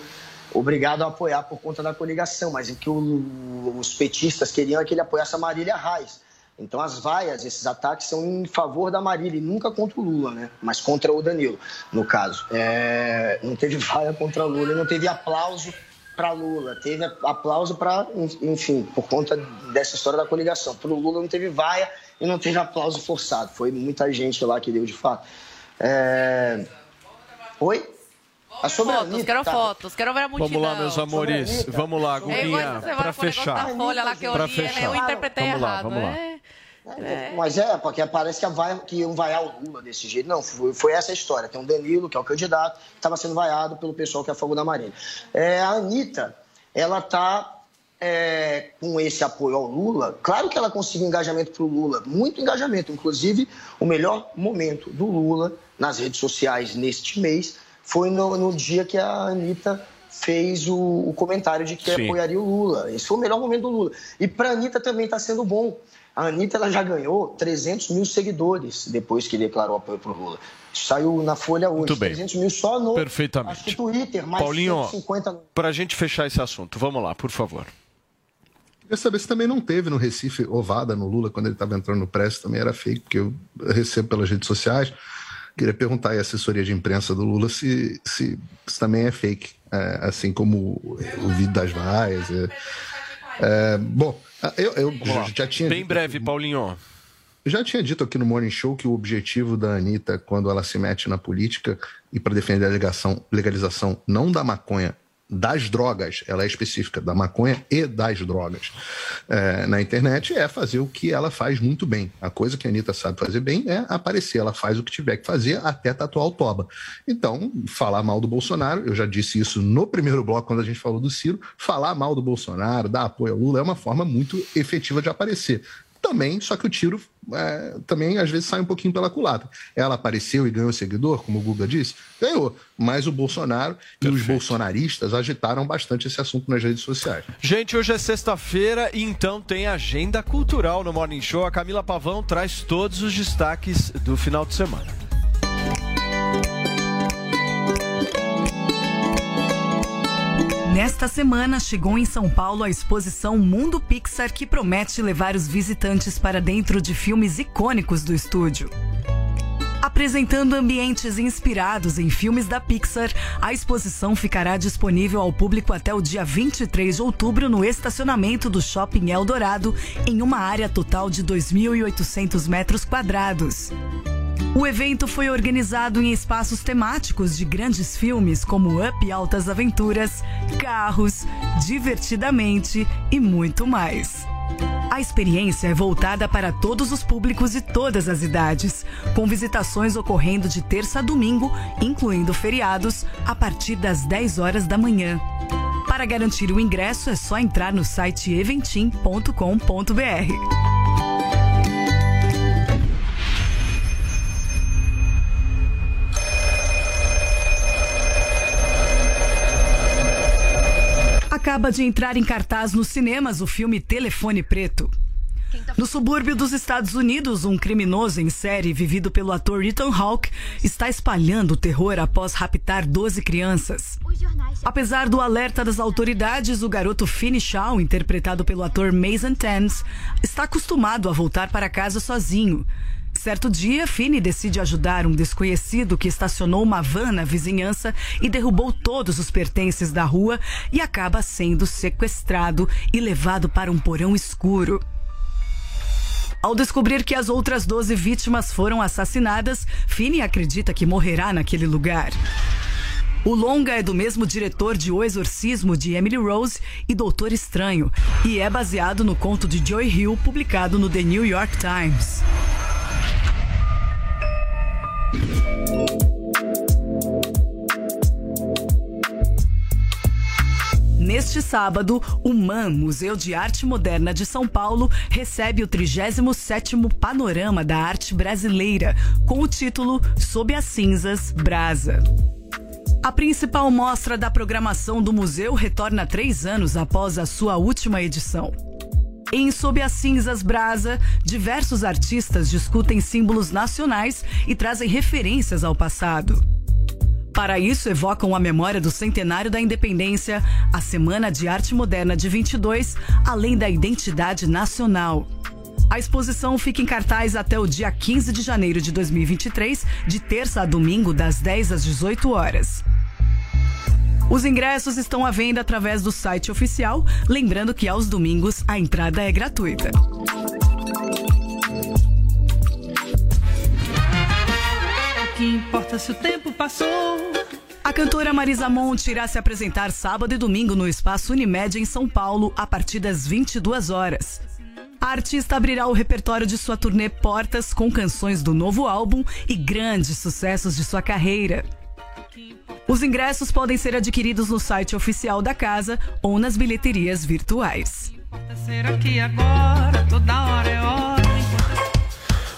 obrigado a apoiar por conta da coligação, mas o que o- os petistas queriam é que ele apoiasse a Marília Reis. Então as vaias, esses ataques são em favor da Marília e nunca contra o Lula, né? Mas contra o Danilo, no caso. É, Não teve vaia contra o Lula não teve aplauso para Lula. Teve aplauso para, enfim, por conta dessa história da coligação. Para o Lula não teve vaia e não teve aplauso forçado. Foi muita gente lá que deu de fato. É... Oi? A
Fotos, quero
tá?
fotos, quero ver a multidão.
Vamos lá, meus amores. Vamos lá,
É
Guguinha, para
o
fechar.
da folha lá que eu
Pra
li, né?
fechar.
eu interpretei
Vamos lá,
errado.
vamos lá.
é.
Mas é, porque parece que, vai, que iam vaiar o Lula desse jeito. Não, foi, foi essa a história. Tem um Danilo, que é o candidato, que estava sendo vaiado pelo pessoal que é a favor da Marília. É, a Anitta, ela está com esse apoio ao Lula. Claro que ela conseguiu engajamento para o Lula, muito engajamento. Inclusive, o melhor momento do Lula nas redes sociais neste mês foi no, no dia que a Anitta fez o, o comentário de que
Sim.
apoiaria o Lula. Esse foi o melhor momento do Lula. E para a Anitta também está sendo bom. A Anitta ela já ganhou 300 mil seguidores depois que declarou apoio para o Lula. Saiu na Folha hoje.
Muito bem.
300 mil só no
Perfeitamente.
acho que Twitter, mais
Paulinho,
150 no
para a gente fechar esse assunto, vamos lá, por favor.
Queria saber se também não teve no Recife ovada no Lula quando ele estava entrando no Press, também era fake, porque eu recebo pelas redes sociais. Queria perguntar à assessoria de imprensa do Lula se, se, se também é fake, é, assim como o, vídeo das vaias. é. É, bom, eu, eu já tinha.
Bem breve, Paulinho.
Já tinha dito aqui no Morning Show que o objetivo da Anitta, quando ela se mete na política e para defender a legalização, legalização não da maconha, das drogas, ela é específica, da maconha e das drogas, é, na internet, é fazer o que ela faz muito bem. A coisa que a Anitta sabe fazer bem é aparecer. Ela faz o que tiver que fazer até tatuar o toba. Então, falar mal do Bolsonaro, eu já disse isso no primeiro bloco, quando a gente falou do Ciro, falar mal do Bolsonaro, dar apoio ao Lula, é uma forma muito efetiva de aparecer também, só que o tiro é, também às vezes sai um pouquinho pela culatra. Ela apareceu e ganhou seguidor, como o Guga disse? Ganhou. Mas o Bolsonaro e os bolsonaristas agitaram bastante esse assunto nas redes sociais.
Gente, hoje é sexta-feira e então tem agenda cultural no Morning Show. A Camila Pavão traz todos os destaques do final de semana.
Nesta semana chegou em São Paulo a exposição Mundo Pixar que promete levar os visitantes para dentro de filmes icônicos do estúdio. Apresentando ambientes inspirados em filmes da Pixar, a exposição ficará disponível ao público até o dia 23 de outubro no estacionamento do Shopping Eldorado, em uma área total de 2.800 metros quadrados. O evento foi organizado em espaços temáticos de grandes filmes como Up Altas Aventuras, Carros, Divertidamente e muito mais. A experiência é voltada para todos os públicos e todas as idades, com visitações ocorrendo de terça a domingo, incluindo feriados, a partir das 10 horas da manhã. Para garantir o ingresso é só entrar no site eventim.com.br. Acaba de entrar em cartaz nos cinemas o filme Telefone Preto. No subúrbio dos Estados Unidos, um criminoso em série vivido pelo ator Ethan Hawke está espalhando terror após raptar 12 crianças. Apesar do alerta das autoridades, o garoto Finney Shaw, interpretado pelo ator Mason Thames, está acostumado a voltar para casa sozinho. Certo dia, Finney decide ajudar um desconhecido que estacionou uma van na vizinhança e derrubou todos os pertences da rua e acaba sendo sequestrado e levado para um porão escuro. Ao descobrir que as outras 12 vítimas foram assassinadas, Finney acredita que morrerá naquele lugar. O longa é do mesmo diretor de O Exorcismo de Emily Rose e Doutor Estranho e é baseado no conto de Joy Hill publicado no The New York Times. Neste sábado, o MAN, Museu de Arte Moderna de São Paulo, recebe o 37º Panorama da Arte Brasileira, com o título Sob as Cinzas, Brasa. A principal mostra da programação do museu retorna três anos após a sua última edição. Em Sob as Cinzas Brasa, diversos artistas discutem símbolos nacionais e trazem referências ao passado. Para isso, evocam a memória do centenário da independência, a Semana de Arte Moderna de 22, além da identidade nacional. A exposição fica em cartaz até o dia 15 de janeiro de 2023, de terça a domingo, das 10 às 18 horas. Os ingressos estão à venda através do site oficial, lembrando que aos domingos a entrada é gratuita.
Que importa se o tempo passou?
A cantora Marisa Monte irá se apresentar sábado e domingo no Espaço Unimed em São Paulo, a partir das 22 horas. A artista abrirá o repertório de sua turnê Portas com canções do novo álbum e grandes sucessos de sua carreira. Os ingressos podem ser adquiridos no site oficial da casa ou nas bilheterias virtuais.
Ser aqui agora, toda hora é hora.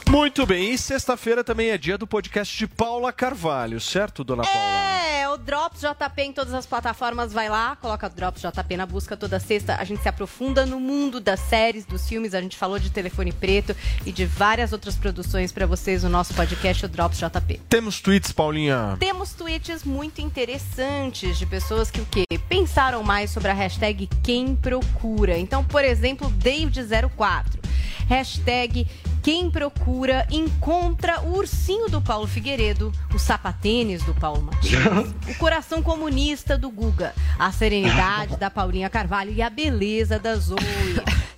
Muito bem, e sexta-feira também é dia do podcast de Paula Carvalho, certo, dona Paula?
É, o Drops JP em todas as plataformas, vai lá, coloca Drops JP na busca toda sexta. A gente se aprofunda no mundo das séries, dos filmes. A gente falou de Telefone Preto e de várias outras produções para vocês no nosso podcast, o Drops JP.
Temos tweets, Paulinha.
Temos tweets muito interessantes de pessoas que o quê? Pensaram mais sobre a hashtag quem procura. Então, por exemplo, David04. Hashtag quem procura encontra o ursinho do Paulo Figueiredo, o sapatênis do Paulo Matias, [laughs] o coração comunista do Guga, a serenidade [laughs] da Paulinha Carvalho e a beleza da Zoe.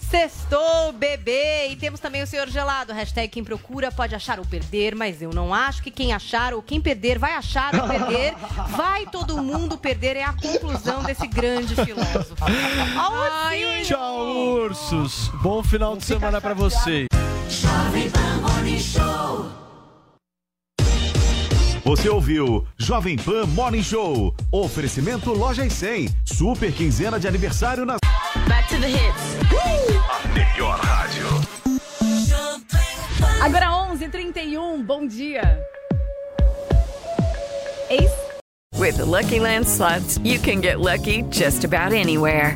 Sextou, bebê! E temos também o Senhor Gelado. Hashtag quem procura pode achar ou perder, mas eu não acho que quem achar ou quem perder vai achar ou perder. Vai todo mundo perder, é a conclusão desse grande filósofo. Ursinho!
Tchau, ursos. Bom final de semana pra vocês.
Jovem Pan Morning Show.
Você ouviu Jovem Pan Morning Show. Oferecimento Loja e 100. Super quinzena de aniversário na.
Back to the hits.
A melhor rádio.
Agora 11h31, bom dia. Eis
With the Lucky Land slots, you can get lucky just about anywhere.